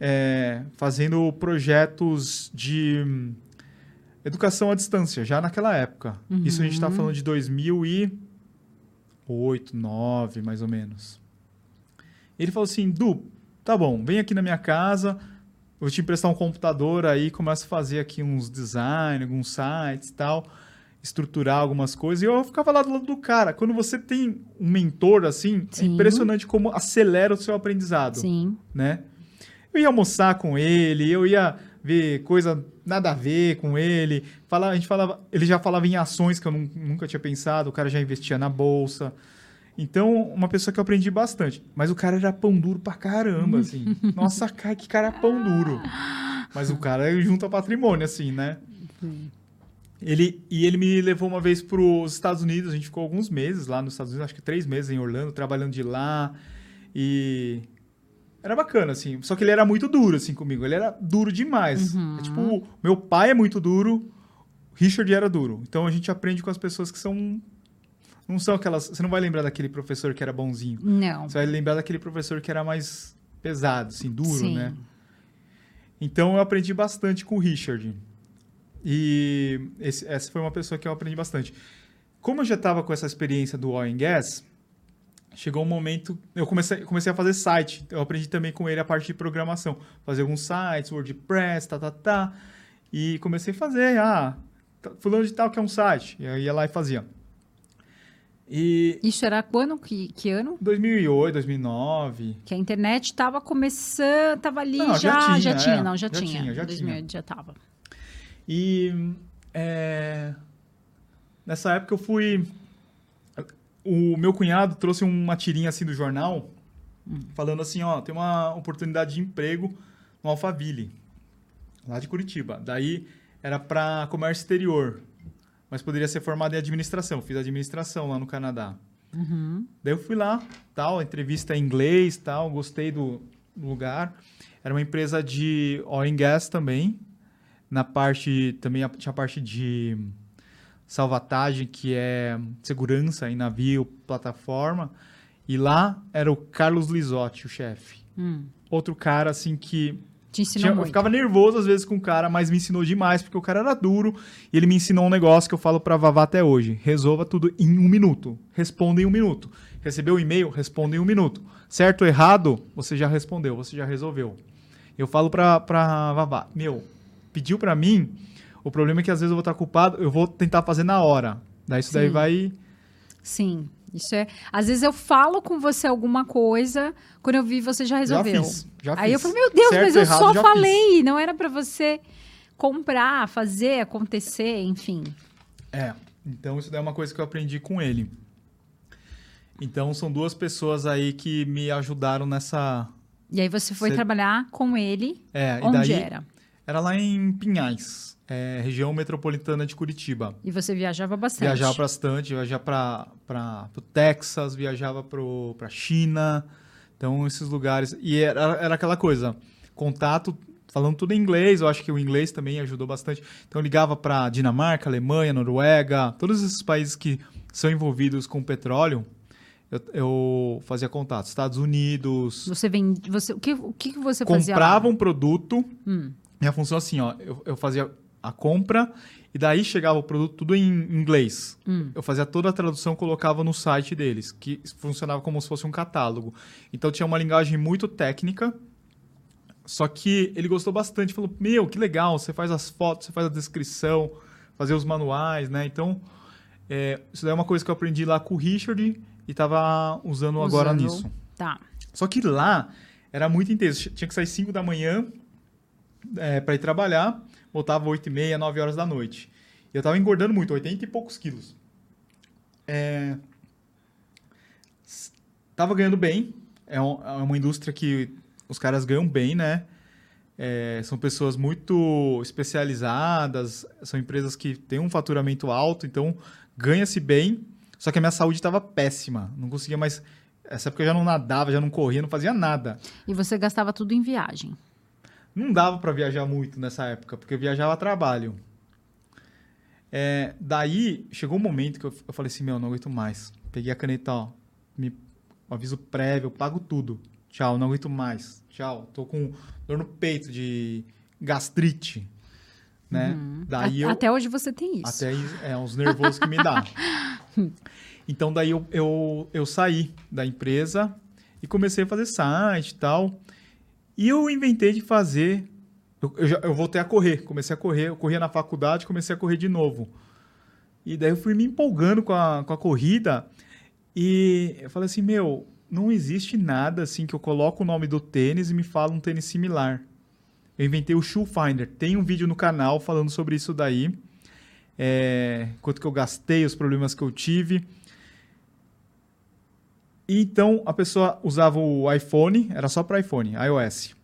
é, fazendo projetos de hum, educação à distância, já naquela época. Uhum. Isso a gente está falando de 2008, 2009, mais ou menos. Ele falou assim, Du, tá bom, vem aqui na minha casa, vou te emprestar um computador aí, começa a fazer aqui uns design, alguns sites e tal, estruturar algumas coisas. E eu ficava lá do lado do cara. Quando você tem um mentor assim, é Sim. é impressionante como acelera o seu aprendizado. Sim. Né? Eu ia almoçar com ele, eu ia ver coisa nada a ver com ele. Falar, a gente falava, ele já falava em ações que eu nunca tinha pensado, o cara já investia na bolsa. Então, uma pessoa que eu aprendi bastante. Mas o cara era pão duro pra caramba, assim. Nossa, cara, que cara pão duro. Mas o cara junta patrimônio, assim, né? Ele, e ele me levou uma vez para os Estados Unidos. A gente ficou alguns meses lá nos Estados Unidos, acho que três meses em Orlando, trabalhando de lá. E era bacana, assim. Só que ele era muito duro, assim, comigo. Ele era duro demais. Uhum. É, tipo, meu pai é muito duro, Richard era duro. Então a gente aprende com as pessoas que são não são aquelas. Você não vai lembrar daquele professor que era bonzinho. Não. Você vai lembrar daquele professor que era mais pesado, assim, duro, Sim. né? Então eu aprendi bastante com o Richard. E esse, essa foi uma pessoa que eu aprendi bastante. Como eu já estava com essa experiência do oil and gas, chegou um momento. Eu comecei, comecei a fazer site. Eu aprendi também com ele a parte de programação. Fazer alguns sites, WordPress, tá, tá, tá. E comecei a fazer. Ah, tá, fulano de tal que é um site. E eu ia lá e fazia. E Isso era quando? Que, que ano? 2008, 2009. Que a internet estava começando, estava ali não, já, já tinha, já tinha é, não, já, já tinha. tinha já 2008 tinha. já estava. E é, nessa época eu fui, o meu cunhado trouxe uma tirinha assim do jornal, hum. falando assim, ó, tem uma oportunidade de emprego no Alphaville, lá de Curitiba. Daí era para comércio exterior mas poderia ser formado em administração. Fiz administração lá no Canadá. Uhum. Daí eu fui lá, tal, entrevista em inglês, tal, gostei do, lugar. Era uma empresa de oil and gas também. Na parte, também tinha a parte de salvatagem, que é segurança em navio, plataforma. E lá era o Carlos Lisotti, o chefe. Hum. Outro cara, assim, que te ensinou Tinha, muito. Eu ficava nervoso às vezes com o cara, mas me ensinou demais, porque o cara era duro e ele me ensinou um negócio que eu falo pra Vavá até hoje. Resolva tudo em um minuto. Responda em um minuto. Recebeu o e-mail? Responda em um minuto. Certo ou errado? Você já respondeu, você já resolveu. Eu falo pra, pra Vavá, meu, pediu pra mim, o problema é que às vezes eu vou estar culpado, eu vou tentar fazer na hora. Daí isso Sim. daí vai... Sim. Isso é. Às vezes eu falo com você alguma coisa, quando eu vi você já resolveu. Já fiz, já Aí eu falei, meu Deus, certo, mas eu errado, só falei, fiz. não era para você comprar, fazer acontecer, enfim. É. Então, isso daí é uma coisa que eu aprendi com ele. Então, são duas pessoas aí que me ajudaram nessa. E aí você foi Cê- trabalhar com ele. É, Onde e daí era? Era lá em Pinhais, é, região metropolitana de Curitiba. E você viajava bastante. Viajava bastante, viajava para o Texas, viajava para China. Então, esses lugares. E era, era aquela coisa, contato, falando tudo em inglês, eu acho que o inglês também ajudou bastante. Então, eu ligava para Dinamarca, Alemanha, Noruega, todos esses países que são envolvidos com petróleo, eu, eu fazia contato. Estados Unidos. Você vende. Você, o, que, o que você fazia? lá? comprava um produto. Hum. Minha função assim, ó, eu, eu fazia a compra e daí chegava o produto tudo em inglês. Hum. Eu fazia toda a tradução, colocava no site deles, que funcionava como se fosse um catálogo. Então tinha uma linguagem muito técnica. Só que ele gostou bastante, falou: "Meu, que legal, você faz as fotos, você faz a descrição, fazer os manuais, né?" Então, é, isso daí é uma coisa que eu aprendi lá com o Richard e estava usando agora Usando. nisso. Tá. Só que lá era muito intenso. Tinha que sair 5 da manhã é, para ir trabalhar, voltava 8 e meia, 9 horas da noite. Eu tava engordando muito, 80 e poucos quilos. É, tava ganhando bem. É, um- é uma indústria que os caras ganham bem, né? É, são pessoas muito especializadas, são empresas que têm um faturamento alto, então ganha-se bem. Só que a minha saúde estava péssima. Não conseguia mais. Essa época eu já não nadava, já não corria, não fazia nada. E você gastava tudo em viagem. Não dava para viajar muito nessa época, porque eu viajava a trabalho. É, daí chegou um momento que eu, eu falei assim: Meu, não aguento mais. Peguei a caneta, ó, me, aviso prévio, eu pago tudo. Tchau, não aguento mais. Tchau, tô com dor no peito de gastrite. Né? Daí A- eu. Até hoje você tem isso. Até é uns nervosos que me dá. Então daí eu, eu, eu saí da empresa e comecei a fazer site e tal. E eu inventei de fazer. Eu, eu, já- eu voltei a correr, comecei a correr, eu corria na faculdade, comecei a correr de novo. E daí eu fui me empolgando com a, com a corrida. E eu falei assim: meu, não existe nada assim que eu coloco o nome do tênis e me fala um tênis similar. Eu inventei o Shoe Finder. Tem um vídeo no canal falando sobre isso daí. É, quanto que eu gastei, os problemas que eu tive. E então a pessoa usava o iPhone, era só para iPhone, iOS.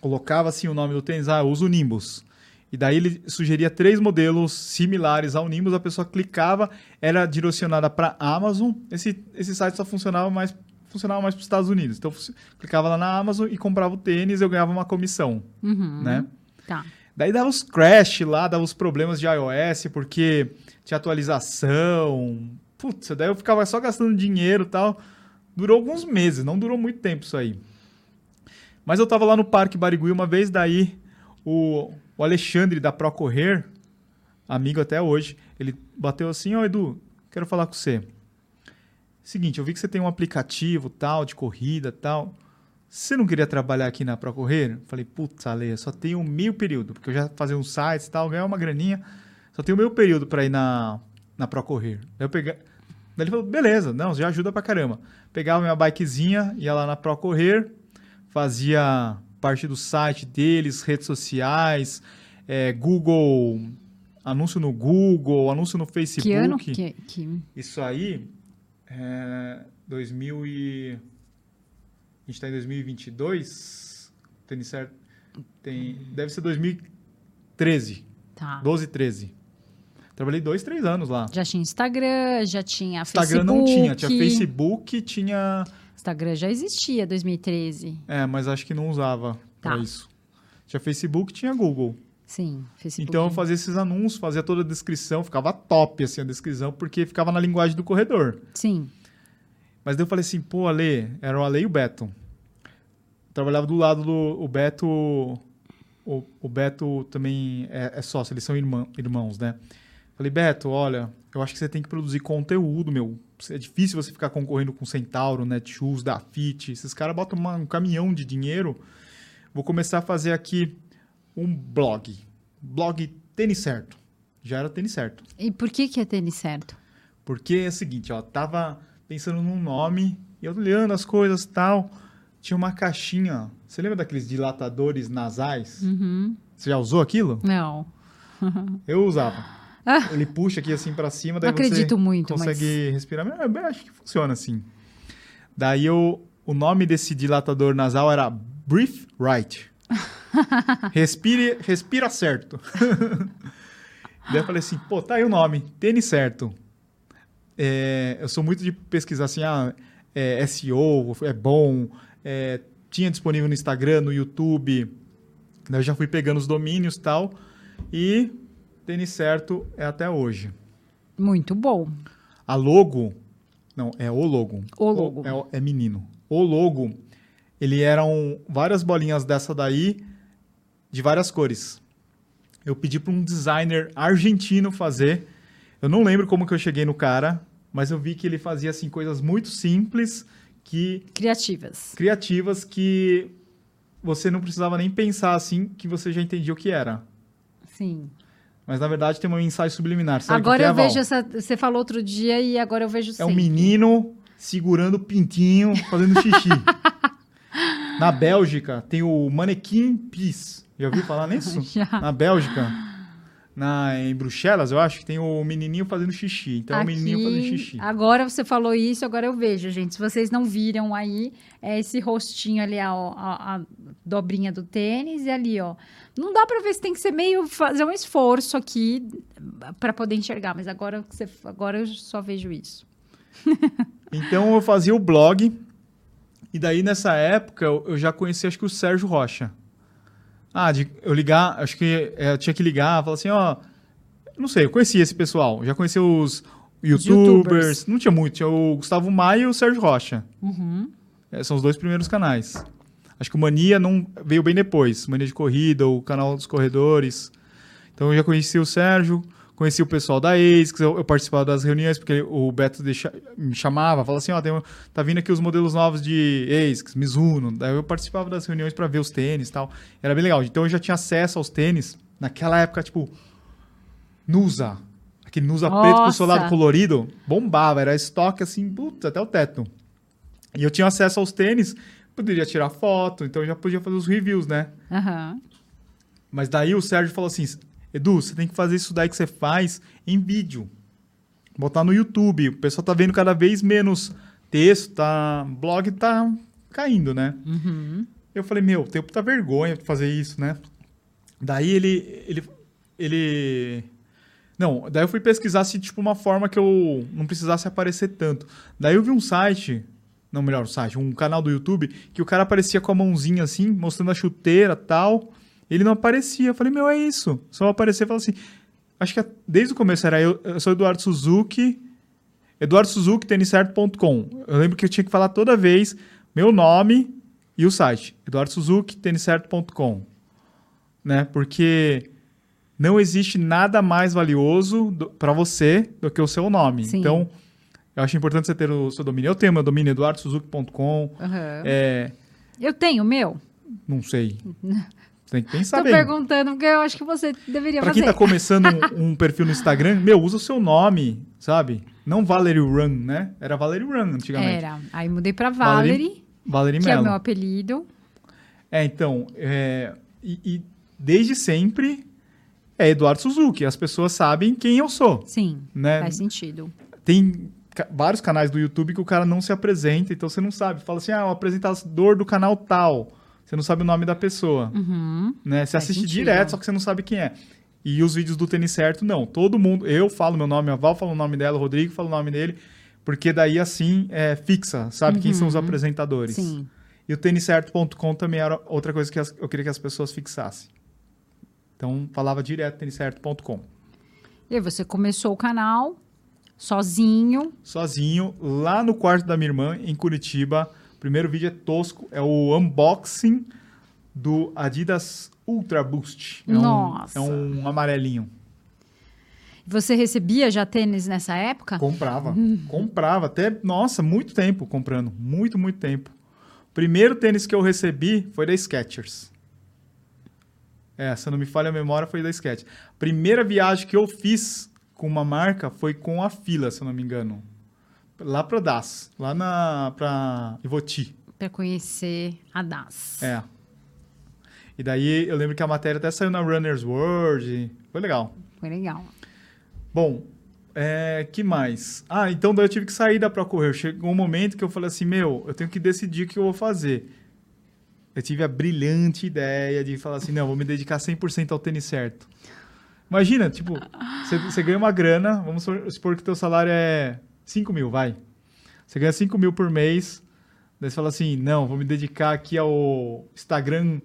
Colocava assim o nome do tênis, ah, eu uso o Nimbus. E daí ele sugeria três modelos similares ao Nimbus, a pessoa clicava, era direcionada para Amazon. Esse, esse site só funcionava mais funcionava mais para os Estados Unidos. Então clicava lá na Amazon e comprava o tênis, eu ganhava uma comissão, Uhum. né? Tá. Daí dava os crash lá, dava os problemas de iOS, porque tinha atualização. Putz, daí eu ficava só gastando dinheiro e tal. Durou alguns meses, não durou muito tempo isso aí. Mas eu tava lá no Parque Barigui uma vez, daí o, o Alexandre da Procorrer, amigo até hoje, ele bateu assim, ó Edu, quero falar com você. Seguinte, eu vi que você tem um aplicativo tal, de corrida tal. Você não queria trabalhar aqui na Procorrer? Falei, putz, Ale, só tenho meio período, porque eu já fazia uns sites e tal, ganhava uma graninha. Só tenho meio período para ir na, na Procorrer. Daí eu peguei. Daí ele falou, beleza, não, já ajuda pra caramba. Pegava minha bikezinha, ia lá na Procorrer, fazia parte do site deles, redes sociais, é, Google, anúncio no Google, anúncio no Facebook. Que ano que, que... Isso aí, é, 2000 e... A gente está em 2022, tem? Tem, deve ser 2013, Tá. 12, 13. Trabalhei dois, três anos lá. Já tinha Instagram, já tinha Instagram Facebook. não tinha, tinha Facebook, tinha... Instagram já existia, 2013. É, mas acho que não usava Tá. pra isso. Tinha Facebook, tinha Google. Sim, Facebook. Então eu fazia esses anúncios, fazia toda a descrição, ficava top assim a descrição, porque ficava na linguagem do corredor. Sim. Mas daí eu falei assim, pô, Ale, era o Ale e o Beto. Eu trabalhava do lado do o Beto. O, o Beto também é, é sócio, eles são irmã, irmãos, né? Falei, Beto, olha, eu acho que você tem que produzir conteúdo, meu. É difícil você ficar concorrendo com Centauro, Netshoes, Dafit. Esses caras botam uma- um caminhão de dinheiro. Vou começar a fazer aqui um blog. Blog tênis certo. Já era tênis certo. E por que que é tênis certo? Porque é o seguinte, ó, tava pensando num nome, e olhando as coisas e tal, tinha uma caixinha. Você lembra daqueles dilatadores nasais? Uhum. Você já usou aquilo? Não. Eu usava. Ah. Ele puxa aqui assim pra cima, daí Não acredito você muito, consegue respirar. Mas, eu acho que funciona assim. Daí eu, o nome desse dilatador nasal era Breathe Right. Respire, respira certo. daí eu falei assim, pô, tá aí o nome, tênis certo. É, eu sou muito de pesquisar assim, ah, é, SEO é bom, é, tinha disponível no Instagram, no YouTube. Daí eu já fui pegando os domínios e tal. E tênis certo é até hoje. Muito bom. A logo, não, é o logo. O logo. é, é menino. O logo, ele eram várias bolinhas dessa daí, de várias cores. Eu pedi para um designer argentino fazer. Eu não lembro como que eu cheguei no cara, mas eu vi que ele fazia assim coisas muito simples, que Criativas. criativas que você não precisava nem pensar assim, que você já entendia o que era. Sim. Mas na verdade tem uma mensagem subliminar. Que agora que é, eu vejo essa. Você falou outro dia e agora eu vejo É um sempre. menino segurando o pintinho, fazendo xixi. Na Bélgica tem o Manequim Peace. Já ouviu falar nisso? Já. Na Bélgica, na, em Bruxelas, eu acho que tem o menininho fazendo xixi. Então é o menininho Aqui, fazendo xixi. Agora você falou isso, agora eu vejo, gente. Se vocês não viram aí, é esse rostinho ali, a, a- a dobrinha do tênis, e ali, ó. Não dá pra ver se tem que ser meio fazer um esforço aqui pra poder enxergar, mas agora, você, agora eu só vejo isso. Então eu fazia o blog. E daí nessa época eu, eu já conheci acho que o Sérgio Rocha. Ah, de eu ligar, acho que é, eu tinha que ligar, falar assim, ó, não sei, eu conhecia esse pessoal, já conhecia os youtubers, youtubers. não tinha muito, tinha o Gustavo Maia e o Sérgio Rocha. Uhum. É, são os dois primeiros canais. Acho que o Mania não veio bem depois, Mania de Corrida, o canal dos corredores. Então eu já conheci o Sérgio, conheci o pessoal da ASICS, eu, eu participava das reuniões, porque o Beto deixa- me chamava, falava assim, ó, tem um- tá vindo aqui os modelos novos de ASICS, Mizuno. Daí eu participava das reuniões para ver os tênis e tal. Era bem legal. Então eu já tinha acesso aos tênis, naquela época, tipo, Nusa. Aquele Nusa preto com Nossa. solado colorido, bombava, era estoque assim, putz, até o teto. E eu tinha acesso aos tênis, poderia tirar foto, então eu já podia fazer os reviews, né? Aham. Mas daí o Sérgio falou assim: Edu, você tem que fazer isso daí que você faz em vídeo. Botar no YouTube. O pessoal tá vendo cada vez menos texto, tá. Blog tá caindo, né? Uhum. Eu falei, meu, tenho puta vergonha de fazer isso, né? Daí ele. ele. ele. Não, daí eu fui pesquisar se, tipo, uma forma que eu não precisasse aparecer tanto. Daí eu vi um site, não, melhor, um site, um canal do YouTube, que o cara aparecia com a mãozinha assim, mostrando a chuteira tal. Ele não aparecia. Eu falei, meu, é isso. Só aparecer e falar assim. Acho que desde o começo era eu, eu sou Eduardo Suzuki, Eduardo Suzuki, têniscerto.com. Eu lembro que eu tinha que falar toda vez meu nome e o site, Eduardo Suzuki, têniscerto.com. Né? Porque não existe nada mais valioso para você do que o seu nome. Sim. Então, eu acho importante você ter o seu domínio. Eu tenho meu domínio, eduardosuzuki.com. Aham. É, Eu tenho o meu? não sei. Tem que pensar Tô bem. perguntando porque eu acho que você deveria Pra fazer. quem tá começando um, um perfil no Instagram, meu, usa o seu nome, sabe? Não Valerie Run, né? Era Valerie Run antigamente. Era. Aí mudei pra Valerie Valerie, Valerie que é o meu apelido. É, então, é, e, e desde sempre é Eduardo Suzuki. As pessoas sabem quem eu sou, Sim, né? faz sentido. Tem ca- vários canais do YouTube que o cara não se apresenta, então você não sabe. Fala assim, ah, o apresentador do canal tal. Você não sabe o nome da pessoa, Uhum. né? Você Faz assiste sentido. direto, só que você não sabe quem é. E os vídeos do Tênis Certo, não. Todo mundo, eu falo meu nome, a Val fala o nome dela, o Rodrigo fala o nome dele, porque daí assim é fixa, sabe quem são os apresentadores. Uhum. Sim. E o têniscerto.com também era outra coisa que as- eu queria que as pessoas fixassem. Então, falava direto têniscerto.com. E aí você começou o canal sozinho. Sozinho, lá no quarto da minha irmã, em Curitiba. O primeiro vídeo é tosco, é o unboxing do Adidas Ultra Boost. É Nossa. Um, é um amarelinho. Você recebia já tênis nessa época? Comprava. Comprava. Até, nossa, muito tempo comprando. Muito, muito tempo. O primeiro tênis que eu recebi foi da Skechers. É, se não me falha a memória, foi da Skechers. Primeira viagem que eu fiz com uma marca foi com a Fila, se eu não me engano. Lá pra Das. Lá na, pra Ivoti. Pra conhecer a DAS. É. E daí eu lembro que a matéria até saiu na Runner's World. Foi legal. Foi legal. Bom, é, que mais? Ah, então daí eu tive que sair da Procorrer. Chegou um momento que eu falei assim, meu, eu tenho que decidir o que eu vou fazer. Eu tive a brilhante ideia de falar assim, não, vou me dedicar 100% ao tênis certo. Imagina, tipo, você, você ganha uma grana, vamos supor que teu salário é 5 mil, vai. Você ganha 5 mil por mês, daí você fala assim, não, vou me dedicar aqui ao Instagram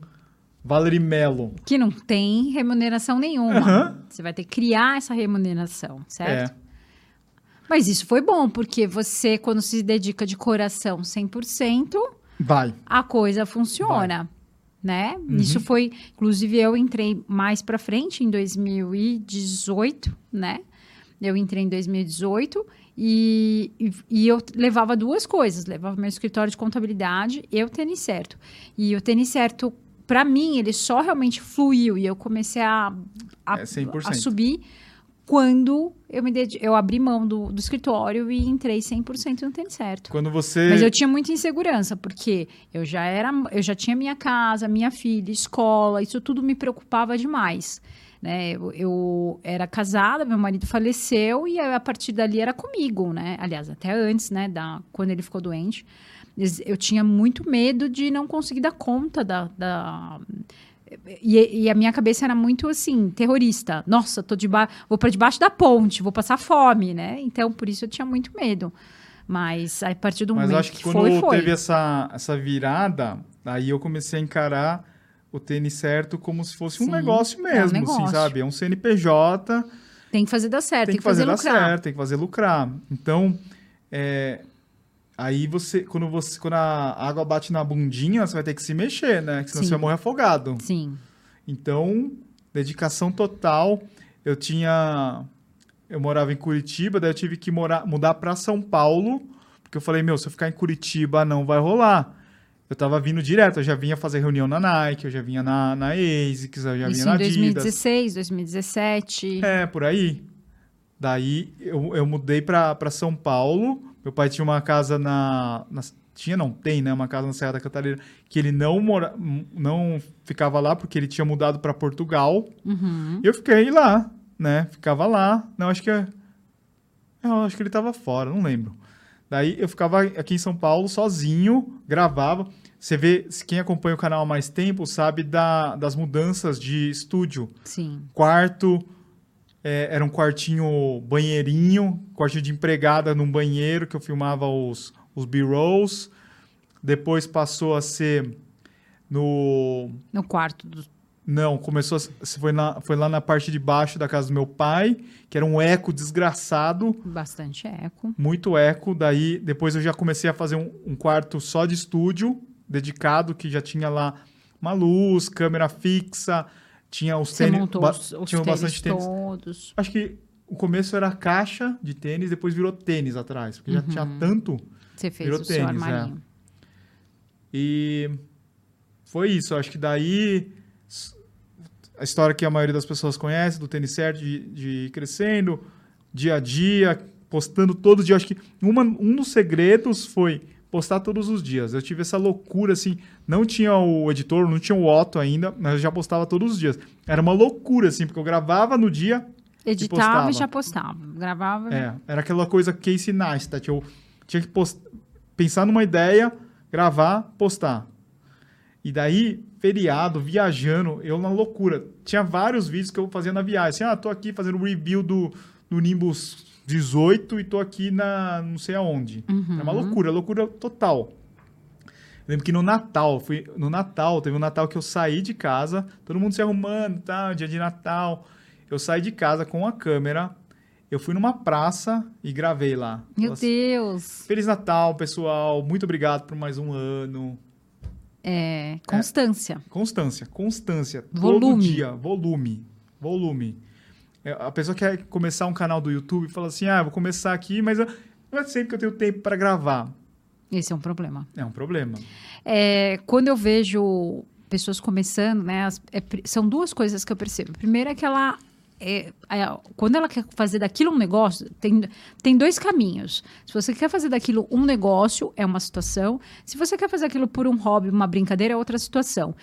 Valerie Mello. Que não tem remuneração nenhuma. Aham. Você vai ter que criar essa remuneração, certo? É. Mas isso foi bom, porque você, quando se dedica de coração 100%, Vai. a coisa funciona, né? Uhum. Isso foi, inclusive eu entrei mais para frente em 2018, né? Eu entrei em 2018 e, e, e eu levava duas coisas, levava meu escritório de contabilidade e o tênis certo. E o tênis certo, para mim, ele só realmente fluiu e eu comecei a, a, É 100%. a subir quando eu me dedi- eu abri mão do, do escritório e entrei 100% no tênis certo. Quando você. Mas eu tinha muita insegurança, porque eu já era, eu já tinha minha casa, minha filha, escola, isso tudo me preocupava demais. Né? Eu, eu era casada, meu marido faleceu e a partir dali era comigo, né? Aliás, até antes, né, da, quando ele ficou doente. Eu tinha muito medo de não conseguir dar conta da. da- e, e a minha cabeça era muito assim, terrorista. Nossa, tô deba vou para debaixo da ponte, vou passar fome, né? Então, por isso eu tinha muito medo. Mas a partir do Mas momento acho que, que quando foi, foi. teve essa, essa virada, aí eu comecei a encarar o tênis certo como se fosse um Sim, negócio é um mesmo, assim, negócio. sabe? É um CNPJ, Tem que fazer dar certo, tem que fazer, dar lucrar. certo, tem que fazer lucrar. Então, é, aí você quando, você, quando a água bate na bundinha, você vai ter que se mexer, né? Senão Sim. você vai morrer afogado. Sim. Então, dedicação total. Eu tinha. Eu morava em Curitiba, daí eu tive que morar, mudar para São Paulo, porque eu falei, meu, se eu ficar em Curitiba não vai rolar. Eu tava vindo direto, eu já vinha fazer reunião na Nike, eu já vinha na, na ASICS, eu já Isso vinha na em Adidas. 2016, 2017. É, por aí. Daí eu, eu mudei para São Paulo. Meu pai tinha uma casa na, na- Tinha, não tem, né? Uma casa na Serra da Cantareira que ele não, mora, não ficava lá porque ele tinha mudado para Portugal. Uhum. E eu fiquei lá, né? Ficava lá. Não, acho que é. Eu acho que ele tava fora, não lembro. Daí eu ficava aqui em São Paulo sozinho, gravava. Você vê, quem acompanha o canal há mais tempo sabe da, das mudanças de estúdio. Sim. Quarto, é, era um quartinho banheirinho, quartinho de empregada num banheiro que eu filmava os, os B-rolls. Depois passou a ser no No quarto do. Não, começou. Foi, na, foi lá na parte de baixo da casa do meu pai, que era um eco desgraçado, Bastante eco. muito eco. Daí, depois eu já comecei a fazer um, um quarto só de estúdio, dedicado, que já tinha lá uma luz, câmera fixa, tinha os Você tênis. montou ba- os, os tinha tênis bastante tênis. todos. Acho que o começo era caixa de tênis, depois virou tênis atrás, porque já Uhum. tinha tanto. Você fez Virou o seu tênis, armarinho. E foi isso. Acho que daí a história que a maioria das pessoas conhece do tênis certo, de, de ir crescendo, dia a dia, postando todo dia. Acho que uma, um dos segredos foi postar todos os dias. Eu tive essa loucura, assim, não tinha o editor, não tinha o Otto ainda, mas eu já postava todos os dias. Era uma loucura, assim, porque eu gravava no dia, Editava postava. e já postava. Gravava. é, era aquela coisa Casey Neistat. Eu tinha que post... pensar numa ideia, gravar, postar. E daí, feriado, viajando, eu na loucura. Tinha vários vídeos que eu fazia na viagem. Assim, ah, tô aqui fazendo review do, do Nimbus 18 e tô aqui na não sei aonde. Uhum. Era uma loucura, loucura total. Eu lembro que no Natal, fui, no Natal, teve um Natal que eu saí de casa, todo mundo se arrumando, tá, dia de Natal. Eu saí de casa com a câmera, eu fui numa praça e gravei lá. Meu assim, Deus. Feliz Natal, pessoal. Muito obrigado por mais um ano. É, constância. Constância, constância. Todo Volume. dia, volume, volume. É, A pessoa quer começar um canal do YouTube e fala assim: ah, vou começar aqui, mas eu- não é sempre que eu tenho tempo para gravar. Esse é um problema. É um problema. É, quando eu vejo pessoas começando, né, as- é são duas coisas que eu percebo. Primeiro é que ela, é, é, quando ela quer fazer daquilo um negócio, tem, tem dois caminhos. Se você quer fazer daquilo um negócio, é uma situação. Se você quer fazer aquilo por um hobby, uma brincadeira, é outra situação.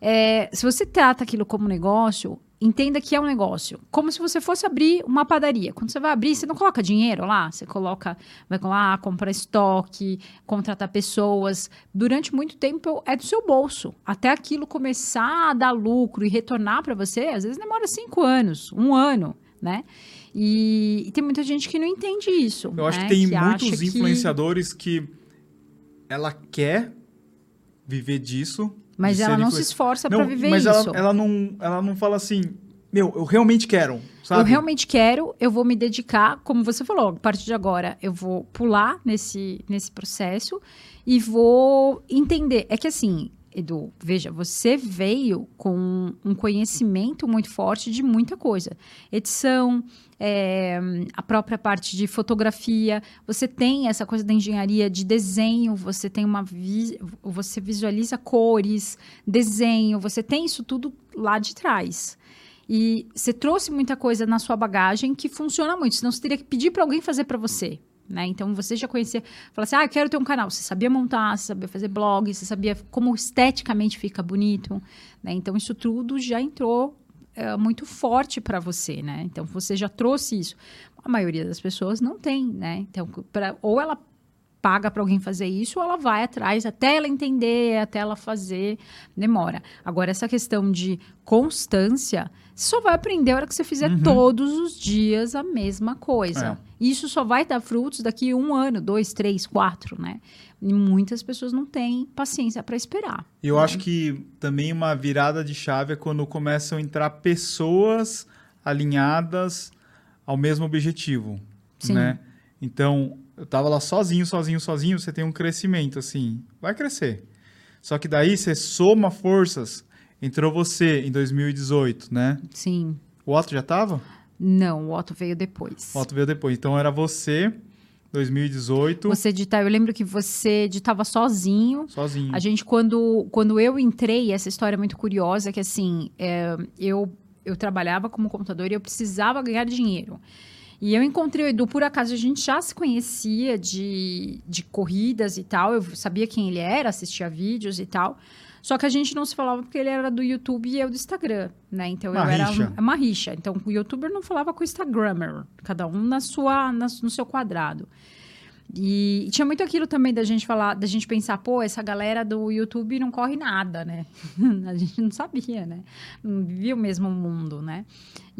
É, se você trata aquilo como negócio, entenda que é um negócio. Como se você fosse abrir uma padaria. Quando você vai abrir, você não coloca dinheiro lá, você coloca, vai lá, compra estoque, contratar pessoas. Durante muito tempo é do seu bolso. Até aquilo começar a dar lucro e retornar para você, às vezes demora cinco anos, um ano, né? E, e tem muita gente que não entende isso. Eu acho né? que tem que muitos influenciadores que... que ela quer viver disso, mas ela não se esforça para viver mas isso. Mas ela, ela, não, ela não fala assim, meu, eu realmente quero, sabe? Eu realmente quero, eu vou me dedicar, como você falou, a partir de agora eu vou pular nesse, nesse processo e vou entender. É que assim, Edu, veja, você veio com um conhecimento muito forte de muita coisa. Edição, é, a própria parte de fotografia, você tem essa coisa da engenharia de desenho, você tem uma vi você visualiza cores, desenho, você tem isso tudo lá de trás. E você trouxe muita coisa na sua bagagem que funciona muito, senão você teria que pedir para alguém fazer para você. Né? Então você já conhecia, falou assim: ah, quero ter um canal. Você sabia montar, você sabia fazer blog, você sabia como esteticamente fica bonito. Né? Então isso tudo já entrou é, muito forte para você, né? Então você já trouxe isso. A maioria das pessoas não tem, né? Então, pra, ou ela paga para alguém fazer isso, ou ela vai atrás até ela entender, até ela fazer, demora. Agora, essa questão de constância, você só vai aprender a hora que você fizer uhum. todos os dias a mesma coisa. É. Isso só vai dar frutos daqui um ano, dois, três, quatro, né? E muitas pessoas não têm paciência para esperar. Eu né? acho que também uma virada de chave é quando começam a entrar pessoas alinhadas ao mesmo objetivo, Sim. né? Então, eu tava lá sozinho, sozinho, sozinho, você tem um crescimento, assim, vai crescer. Só que daí você soma forças. Entrou você em 2018, né? Sim. O Otto já tava? Não, o Otto veio depois. O Otto veio depois. Então era você, 2018. Você editava, eu lembro que você editava sozinho. Sozinho. A gente, quando, quando eu entrei, essa história é muito curiosa, que assim, é, eu, eu trabalhava como computador e eu precisava ganhar dinheiro. E eu encontrei o Edu, por acaso, a gente já se conhecia de, de corridas e tal. Eu sabia quem ele era, assistia vídeos e tal. Só que a gente não se falava porque ele era do YouTube e eu do Instagram, né? Então uma eu era rixa. uma rixa. Então o YouTuber não falava com o Instagrammer, cada um na sua, na, no seu quadrado. E, e, tinha muito aquilo também da gente falar, da gente pensar, pô, essa galera do YouTube não corre nada, né? a gente não sabia, né? Não vivia o mesmo mundo, né?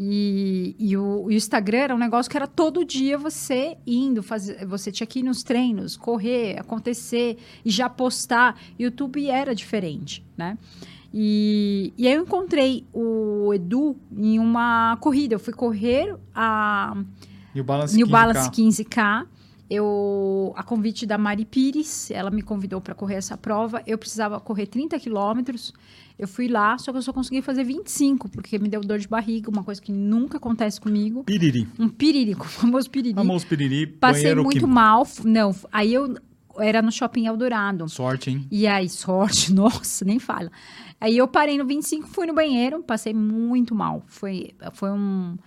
E, e, o, o, Instagram era um negócio que era todo dia você indo, fazer, você tinha que ir nos treinos, correr, acontecer e já postar. YouTube era diferente, né? E, e aí eu encontrei o Edu em uma corrida. Eu fui correr a New Balance New 15K. Balance 15K eu a convite da Mari Pires, ela me convidou para correr essa prova. Eu precisava correr 30 quilômetros. Eu fui lá, só que eu só consegui fazer 25, porque me deu dor de barriga, uma coisa que nunca acontece comigo. Piriri. Um piririco, famoso piriri. Famoso piriri. Passei muito químico. mal. Não, aí eu era no shopping Eldorado. Sorte, hein? E aí, sorte, nossa, nem fala. Aí eu parei no 25, fui no banheiro, passei muito mal. Foi, foi um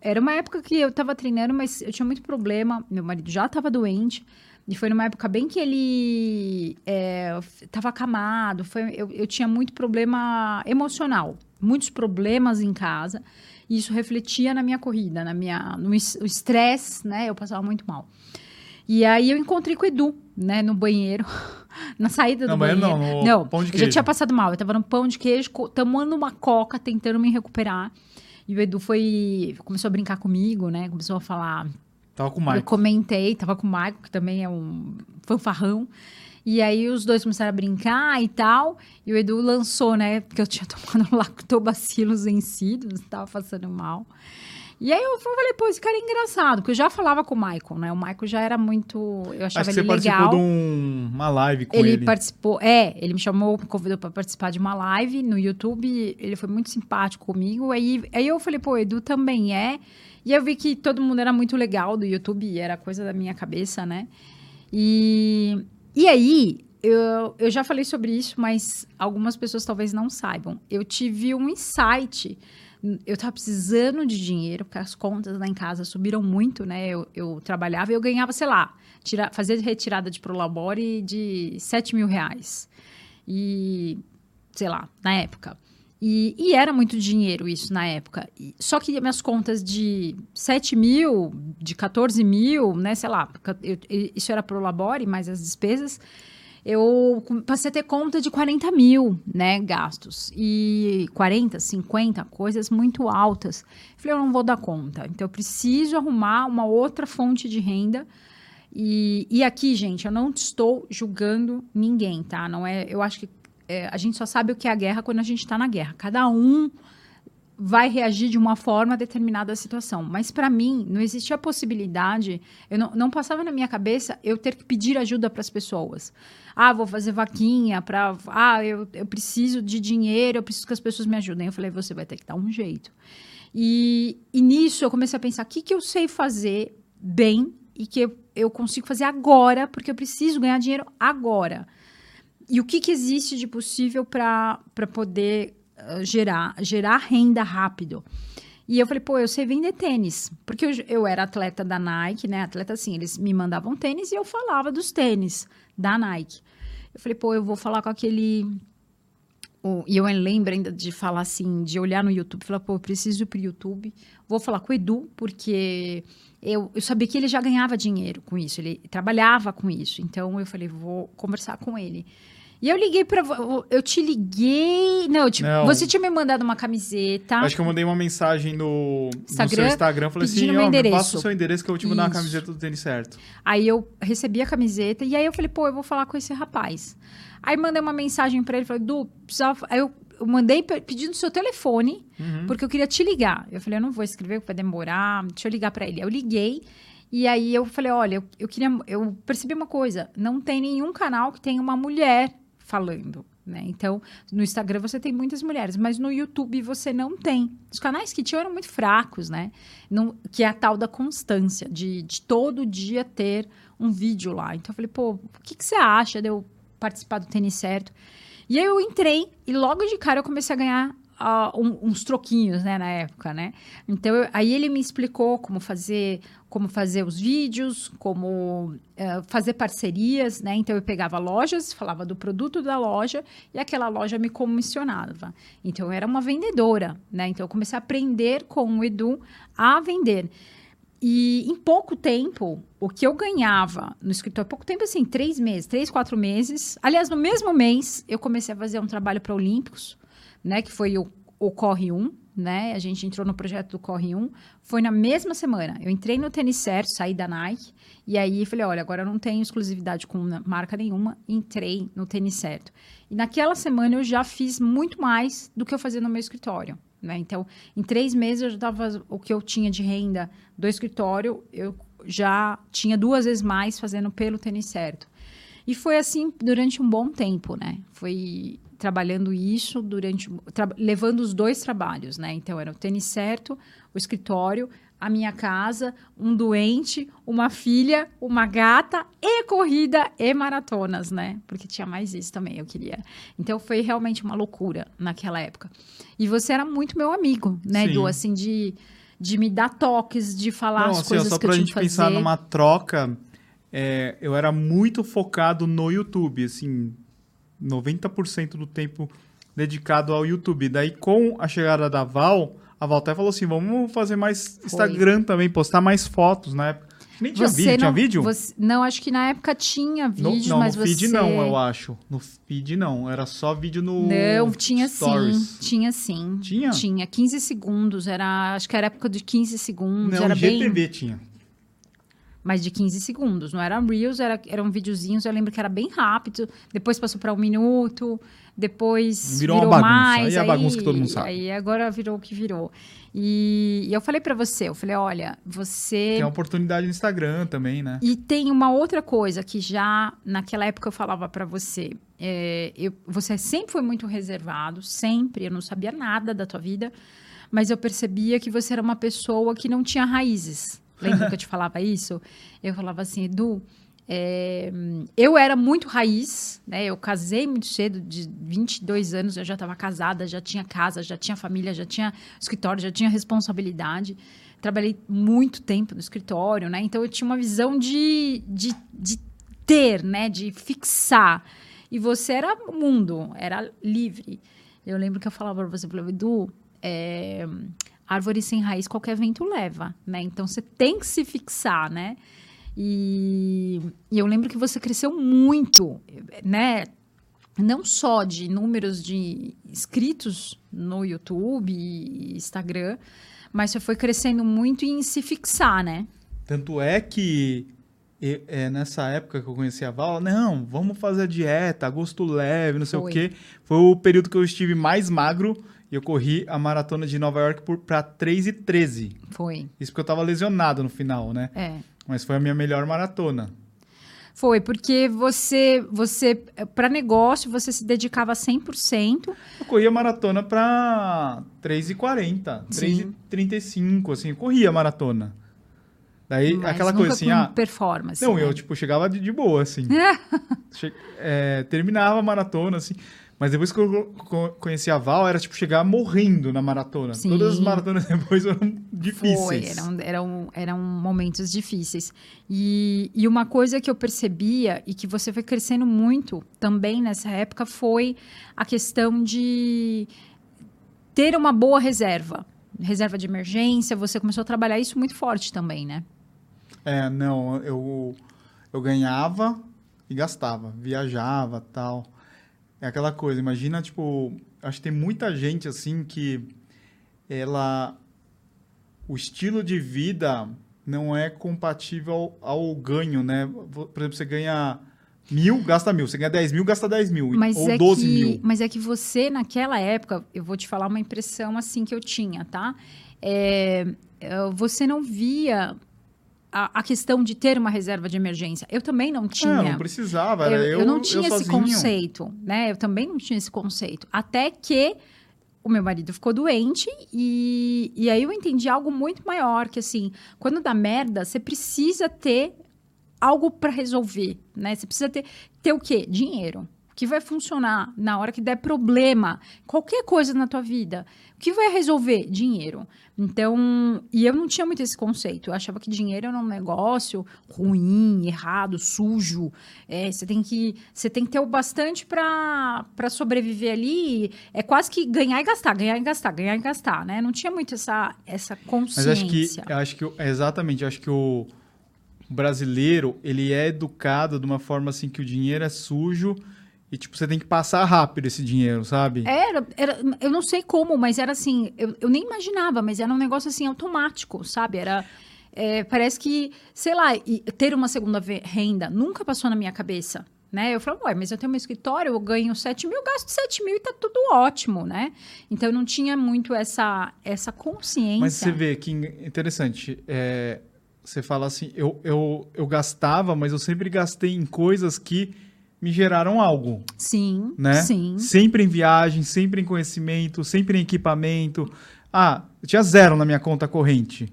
era uma época que eu estava treinando, mas eu tinha muito problema. Meu marido já estava doente. E foi numa época bem que ele estava é, acamado. Foi, eu, eu tinha muito problema emocional. Muitos problemas em casa. E isso refletia na minha corrida, na minha, no estresse, né? Eu passava muito mal. E aí eu encontrei com o Edu, né, no banheiro, na saída não, do banheiro. Não, no não, pão de eu queijo. já tinha passado mal. Eu tava no pão de queijo, tomando uma coca, tentando me recuperar. E o Edu foi. começou a brincar comigo, né? Começou a falar. Tava com o Maico. Eu comentei, tava com o Maico, que também é um fanfarrão. E aí os dois começaram a brincar e tal. E o Edu lançou, né? Porque eu tinha tomado lactobacilos vencidos, tava passando mal. E aí eu falei, pô, esse cara é engraçado, porque eu já falava com o Michael, né? O Michael já era muito. Eu achava Acho ele que você legal. participou de um, uma live com ele. ele. participou, é, ele me chamou, me convidou para participar de uma live no YouTube. Ele foi muito simpático comigo. Aí, aí eu falei, pô, Edu também é. E eu vi que todo mundo era muito legal do YouTube, era coisa da minha cabeça, né? E, e aí, eu, eu já falei sobre isso, mas algumas pessoas talvez não saibam. Eu tive um insight eu estava precisando de dinheiro, porque as contas lá em casa subiram muito, né? Eu, eu trabalhava e eu ganhava, sei lá, tira, fazer retirada de Prolabore de 7 mil reais. E, sei lá, na época. E, e era muito dinheiro isso na época. E- só que minhas contas de 7 mil, de 14 mil, né, sei lá, eu- eu- isso era pro Labore, mais as despesas, eu passei a ter conta de 40 mil, né, gastos. E 40, 50, coisas muito altas. Falei, eu não vou dar conta. Então, eu preciso arrumar uma outra fonte de renda. E, e aqui, gente, eu não estou julgando ninguém, tá? Não é, eu acho que é, a gente só sabe o que é a guerra quando a gente está na guerra. Cada um vai reagir de uma forma a determinada situação. Mas para mim, não existia a possibilidade, eu não, não passava na minha cabeça eu ter que pedir ajuda para as pessoas. Ah, vou fazer vaquinha para. Ah, eu, eu preciso de dinheiro, eu preciso que as pessoas me ajudem. Eu falei, você vai ter que dar um jeito. E, e nisso eu comecei a pensar: o que, que eu sei fazer bem e que eu, eu consigo fazer agora, porque eu preciso ganhar dinheiro agora. E o que, que existe de possível para poder gerar, gerar renda rápido? E eu falei, pô, eu sei vender tênis. Porque eu, eu era atleta da Nike, né? Atleta assim, eles me mandavam tênis e eu falava dos tênis da Nike. Eu falei, pô, eu vou falar com aquele. e eu lembro ainda de falar assim, de olhar no YouTube, falar, pô, eu preciso ir pro YouTube. Vou falar com o Edu, porque eu, eu sabia que ele já ganhava dinheiro com isso, ele trabalhava com isso. Então eu falei, vou conversar com ele. E eu liguei pra. Eu te liguei. Não, tipo, Não. você tinha me mandado uma camiseta. Acho que eu mandei uma mensagem no, no Instagram, seu Instagram. Falei assim, ó, me passa o seu endereço que eu vou te mandar uma Isso. camiseta do tênis certo. Aí eu recebi a camiseta e aí eu falei, pô, eu vou falar com esse rapaz. Aí mandei uma mensagem pra ele, falei, Du, precisava... Aí eu, eu mandei pe- pedindo seu telefone, Uhum. porque eu queria te ligar. Eu falei, eu não vou escrever, vai demorar, deixa eu ligar pra ele. Eu liguei e aí eu falei, olha, eu, eu queria... Eu percebi uma coisa, não tem nenhum canal que tenha uma mulher falando. Né? Então, no Instagram você tem muitas mulheres, mas no YouTube você não tem. Os canais que tinham eram muito fracos, né? Não, que é a tal da constância, de, de todo dia ter um vídeo lá. Então eu falei, pô, o que, que você acha de eu participar do tênis certo? E aí eu entrei e logo de cara eu comecei a ganhar ah, um- uns troquinhos, né, na época, né? Então eu- aí ele me explicou como fazer, como fazer os vídeos, como eh, fazer parcerias, né? Então eu pegava lojas, falava do produto da loja e aquela loja me comissionava. Então eu era uma vendedora, né? Então eu comecei a aprender com o Edu a vender. E em pouco tempo, o que eu ganhava no escritório, pouco tempo assim, três meses, três, quatro meses. Aliás, no mesmo mês, eu comecei a fazer um trabalho para Olímpicos, né? Que foi o, o Corre 1, né? A gente entrou no projeto do Corre 1. Foi na mesma semana. Eu entrei no tênis certo, saí da Nike. E aí falei, olha, agora eu não tenho exclusividade com marca nenhuma. Entrei no tênis certo. E naquela semana eu já fiz muito mais do que eu fazia no meu escritório. Né? Então, em três meses eu já dava o que eu tinha de renda do escritório, eu já tinha duas vezes mais fazendo pelo tênis certo. E foi assim durante um bom tempo, né? Foi trabalhando isso durante tra- levando os dois trabalhos, né? Então era o tênis certo, o escritório, a minha casa, um doente, uma filha, uma gata e corrida e maratonas, né? Porque tinha mais isso também, eu queria. Então foi realmente uma loucura naquela época. E você era muito meu amigo, né, Sim. Assim, de, de me dar toques, de falar Não, as assim, coisas só que eu pra tinha gente pensar numa troca, é, eu era muito focado no YouTube, assim, 90% do tempo dedicado ao YouTube. Daí, com a chegada da Val, a Val até falou assim, vamos fazer mais Instagram também, postar mais fotos na época. Nem tinha Você vídeo, tinha não, vídeo? você- não, acho que na época tinha No- vídeos, não, mas no feed você... não, eu acho. No feed não, era só vídeo no Não, tinha Stories. sim, tinha sim. Tinha? Tinha, 15 segundos, era, acho que era época de 15 segundos, Não, era bem... GTV tinha. Mas de 15 segundos, não era Reels, era, eram videozinhos, eu lembro que era bem rápido, depois passou para um minuto, depois Virou virou, uma bagunça, mais. aí é a bagunça que todo mundo sabe. Aí agora virou o que virou. E, e eu falei para você, eu falei, olha, você... Tem a oportunidade no Instagram também, né? E tem uma outra coisa que já naquela época eu falava pra você. É, eu- você sempre foi muito reservado, sempre. Eu não sabia nada da tua vida, mas eu percebia que você era uma pessoa que não tinha raízes. Lembra que eu te falava isso? Eu falava assim, Edu, é, eu era muito raiz, né? Eu casei muito cedo, de 22 anos eu já estava casada, já tinha casa, já tinha família, já tinha escritório, já tinha responsabilidade. Trabalhei muito tempo no escritório, né? Então eu tinha uma visão de, de, de ter, né? De fixar. E você era mundo, era livre. Eu lembro que eu falava para você, falei, Edu, é, árvore sem raiz qualquer vento leva, né? Então você tem que se fixar, né? E, e eu lembro que você cresceu muito, né? Não só de números de inscritos no YouTube e Instagram, mas você foi crescendo muito em se fixar, né? Tanto é que e, é, nessa época que eu conheci a Val, não, vamos fazer a dieta, gosto leve, não sei Foi. o quê. Foi o período que eu estive mais magro e eu corri a maratona de Nova York por, pra 3 e 13. Foi. Isso porque eu tava lesionado no final, né? É. Mas foi a minha melhor maratona. Foi, porque você, você para negócio, você se dedicava 100%. Eu corri a maratona pra 3 e 40, 3 e Sim. 35, assim, eu corria a maratona. Daí, mas aquela coisa assim, com ah, performance. Não, né? eu, tipo, chegava de, de boa, assim. Che- é, terminava a maratona, assim. Mas depois que eu co- conheci a Val, era, tipo, chegar morrendo na maratona. Sim. Todas as maratonas depois eram difíceis. Foi, eram, eram, eram momentos difíceis. E, e uma coisa que eu percebia e que você foi crescendo muito também nessa época foi a questão de ter uma boa reserva. Reserva de emergência, você começou a trabalhar isso muito forte também, né? É, não, eu, eu ganhava e gastava. Viajava tal. É aquela coisa, imagina, tipo... Acho que tem muita gente, assim, que ela... O estilo de vida não é compatível ao, ao ganho, né? Por exemplo, você ganha mil, gasta mil. Você ganha 10 mil, gasta 10 mil. Mas ou é 12 que, mil. Mas é que você, naquela época, eu vou te falar uma impressão assim que eu tinha, tá? É, você não via a, a questão de ter uma reserva de emergência. Eu também não tinha. É, não precisava, eu, eu, eu não tinha esse sozinho. conceito, né? Eu também não tinha esse conceito. Até que o meu marido ficou doente e, e aí eu entendi algo muito maior, que assim, quando dá merda, você precisa ter algo para resolver, né? Você precisa ter, ter o quê? Dinheiro. Que vai funcionar na hora que der problema, qualquer coisa na tua vida. O que vai resolver? Dinheiro. Então, e eu não tinha muito esse conceito. Eu achava que dinheiro era um negócio ruim, errado, sujo. É, você tem que você tem que ter o bastante para sobreviver ali. É quase que ganhar e gastar, ganhar e gastar, ganhar e gastar, né? Não tinha muito essa essa Mas consciência. acho que, acho que, exatamente, acho que o brasileiro, ele é educado de uma forma assim que o dinheiro é sujo e, tipo, você tem que passar rápido esse dinheiro, sabe? Era, era, eu não sei como, mas era assim, eu, eu nem imaginava, mas era um negócio assim automático, sabe? Era, é, parece que, sei lá, ter uma segunda renda nunca passou na minha cabeça, né? Eu falava, ué, mas eu tenho meu escritório, eu ganho 7 mil, eu gasto 7 mil e tá tudo ótimo, né? Então eu não tinha muito essa, essa consciência. Mas você vê que interessante, é, você fala assim, eu, eu, eu gastava, mas eu sempre gastei em coisas que me geraram algo, Sim, né? sim. Sempre em viagem, sempre em conhecimento, sempre em equipamento. Ah, eu tinha zero na minha conta corrente.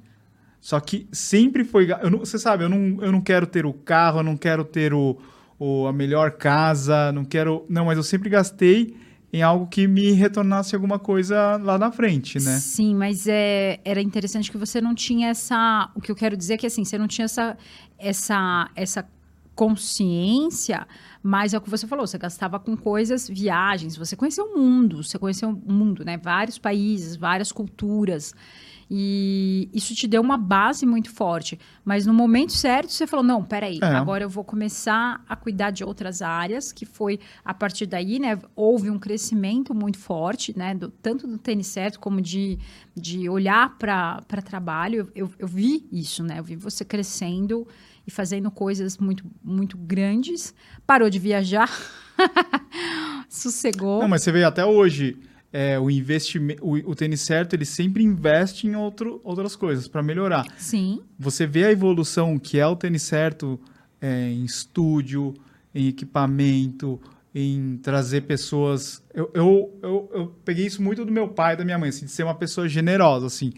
Só que sempre foi. não- você sabe, eu não, eu não quero ter o carro, eu não quero ter o, o- a melhor casa, não quero. Não, mas eu sempre gastei em algo que me retornasse alguma coisa lá na frente, né? Sim, mas é, era interessante que você não tinha essa. O que eu quero dizer é que assim, você não tinha essa, essa, essa consciência, mas é o que você falou, você gastava com coisas, viagens, você conheceu o mundo, você conheceu o mundo, né? Vários países, várias culturas. E isso te deu uma base muito forte. Mas no momento certo, você falou: não, peraí, É. agora eu vou começar a cuidar de outras áreas, que foi a partir daí, né? Houve um crescimento muito forte, né? do- tanto do tênis certo como de, de olhar para trabalho. Eu, eu, eu vi isso, né? Eu vi você crescendo e fazendo coisas muito, muito grandes. Parou de viajar, sossegou. Não, mas você vê até hoje. é, o investimento, o, o tênis certo, ele sempre investe em outro, outras coisas para melhorar. Sim, você vê a evolução que é o tênis certo é, em estúdio, em equipamento, em trazer pessoas. Eu, eu, eu, eu peguei isso muito do meu pai e da minha mãe, assim, de ser uma pessoa generosa, assim,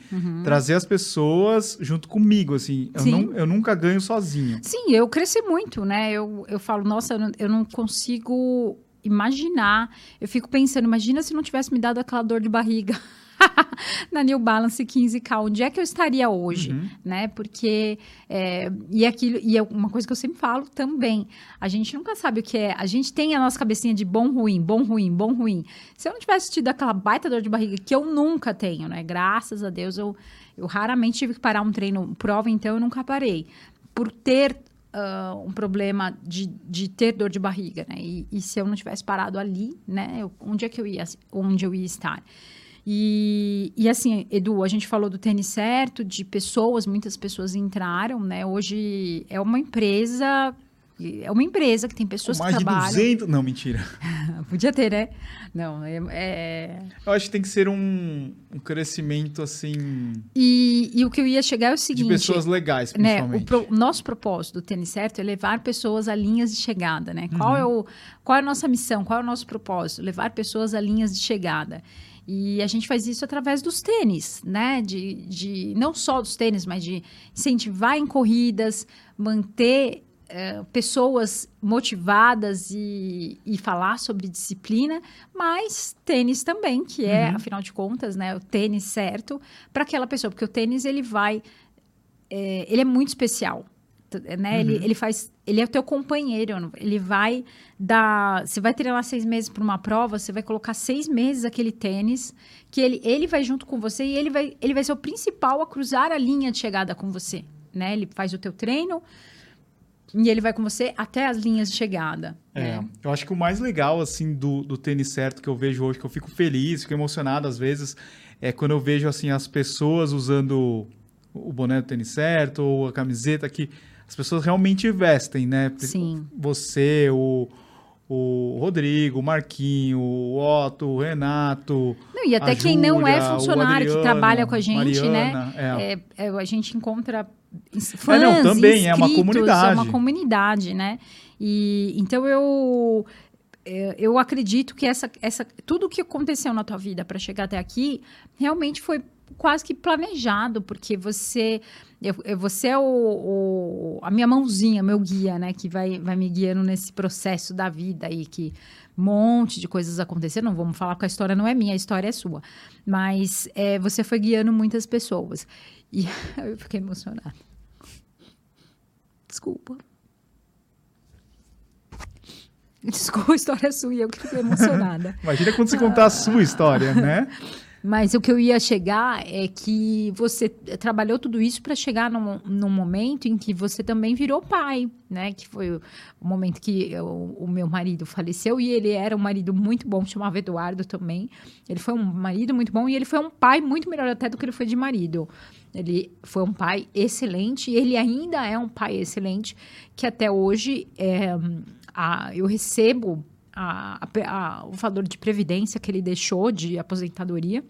trazer as pessoas junto comigo, assim. Eu, Sim. não, eu nunca ganho sozinho. Sim, eu cresci muito, né? Eu, eu falo, nossa, eu não, eu não consigo imaginar. Eu fico pensando, imagina se não tivesse me dado aquela dor de barriga. na New Balance 15K, onde é que eu estaria hoje, Uhum. né? Porque é, e aquilo e é uma coisa que eu sempre falo também. A gente nunca sabe o que é. A gente tem a nossa cabecinha de bom, ruim, bom, ruim, bom, ruim. Se eu não tivesse tido aquela baita dor de barriga que eu nunca tenho, né? Graças a Deus eu eu raramente tive que parar um treino prova, então eu nunca parei por ter ah, um problema de, de ter dor de barriga, né? E, e se eu não tivesse parado ali, né? eu- onde é que eu ia, onde eu ia estar? E, e assim, Edu, a gente falou do tênis certo, de pessoas, muitas pessoas entraram, né? Hoje é uma empresa, é uma empresa que tem pessoas mais que de trabalham. 200... Não, mentira. Podia ter, né? Não, é, é- Eu acho que tem que ser um, um crescimento, assim, E, e o que eu ia chegar é o de seguinte. pessoas legais, né, principalmente. o, pro- nosso propósito do tênis certo é levar pessoas a linhas de chegada, né? Qual é o qual é a nossa missão? Qual é o nosso propósito? Levar pessoas a linhas de chegada. E a gente faz isso através dos tênis, né? De, de não só dos tênis, mas de incentivar em corridas, manter eh, pessoas motivadas e, e falar sobre disciplina, mas tênis também, que é, Uhum. afinal de contas, né, o tênis certo para aquela pessoa, porque o tênis ele vai é, ele é muito especial. Né? Ele, ele faz. Ele é o teu companheiro. Ele vai dar. Você vai treinar seis meses para uma prova, você vai colocar seis meses aquele tênis, que ele, ele vai junto com você e ele vai, ele vai ser o principal a cruzar a linha de chegada com você. Né? Ele faz o teu treino e ele vai com você até as linhas de chegada. É, né? eu acho que o mais legal, assim, do, do tênis certo que eu vejo hoje, que eu fico feliz, fico emocionado às vezes, é quando eu vejo, assim, as pessoas usando o boné do tênis certo ou a camiseta que as pessoas realmente vestem, né? Sim. Você, o, o Rodrigo, o Marquinho, o Otto, o Renato, Não, e até a quem não é o funcionário, que Adriano, trabalha com a gente, Mariana, né? é. É, é, a gente encontra fãs, É, não, também, é uma comunidade. É uma comunidade, né? E então eu é, eu acredito que essa, essa tudo que aconteceu na tua vida para chegar até aqui realmente foi quase que planejado, porque você eu, eu- você é o, o- a minha mãozinha, meu guia, né, que vai, vai me guiando nesse processo da vida aí que um monte de coisas aconteceram. Não vamos falar que a história não é minha, a história é sua. Mas é, você foi guiando muitas pessoas. E eu fiquei emocionada. Desculpa. Desculpa, a história é sua e eu que fiquei emocionada. Imagina quando você contar a sua história, né? Mas o que eu ia chegar é que você trabalhou tudo isso para chegar num, num momento em que você também virou pai, né? Que foi o, momento que eu- o meu marido faleceu e ele era um marido muito bom, chamava Eduardo também. Ele foi um marido muito bom e ele foi um pai muito melhor até do que ele foi de marido. Ele foi um pai excelente e ele ainda é um pai excelente que até hoje é, a- eu recebo a- a- o valor de previdência que ele deixou de aposentadoria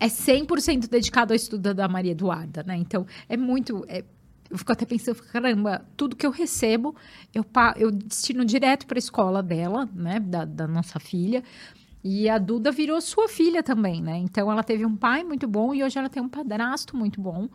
é 100% dedicado ao estudo da Maria Eduarda, né? Então, é muito... é- eu fico até pensando, caramba, tudo que eu recebo, eu, eu destino direto para a escola dela, né? Da, da nossa filha. E a Duda virou sua filha também, né? Então, ela teve um pai muito bom e hoje ela tem um padrasto muito bom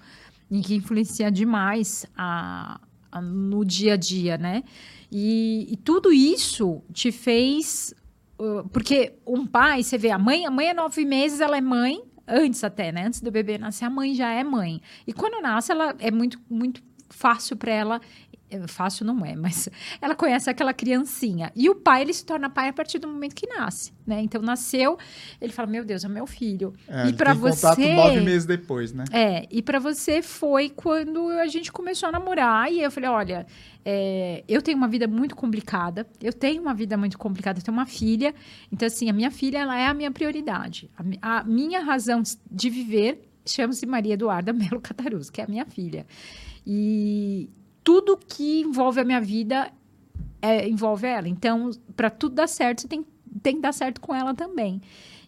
e que influencia demais a- no dia a dia, né? E, e tudo isso te fez uh, porque um pai, você vê, a mãe, a mãe é nove meses, ela é mãe, antes até, né? Antes do bebê nascer, a mãe já é mãe. E quando nasce, ela é muito, muito fácil para ela. É, Fácil não é, mas ela conhece aquela criancinha. E o pai, ele se torna pai a partir do momento que nasce, né? Então, nasceu, ele fala, meu Deus, é meu filho. É, e para tem contato você... nove meses depois, né? É, e para você foi quando a gente começou a namorar e eu falei, olha, é, eu tenho uma vida muito complicada, eu tenho uma vida muito complicada, eu tenho uma filha, então assim, a minha filha, ela é a minha prioridade. A, a minha razão de viver chama-se Maria Eduarda Melo Cataruz, que é a minha filha. E tudo que envolve a minha vida é, envolve ela. Então, para tudo dar certo, você tem, tem que dar certo com ela também.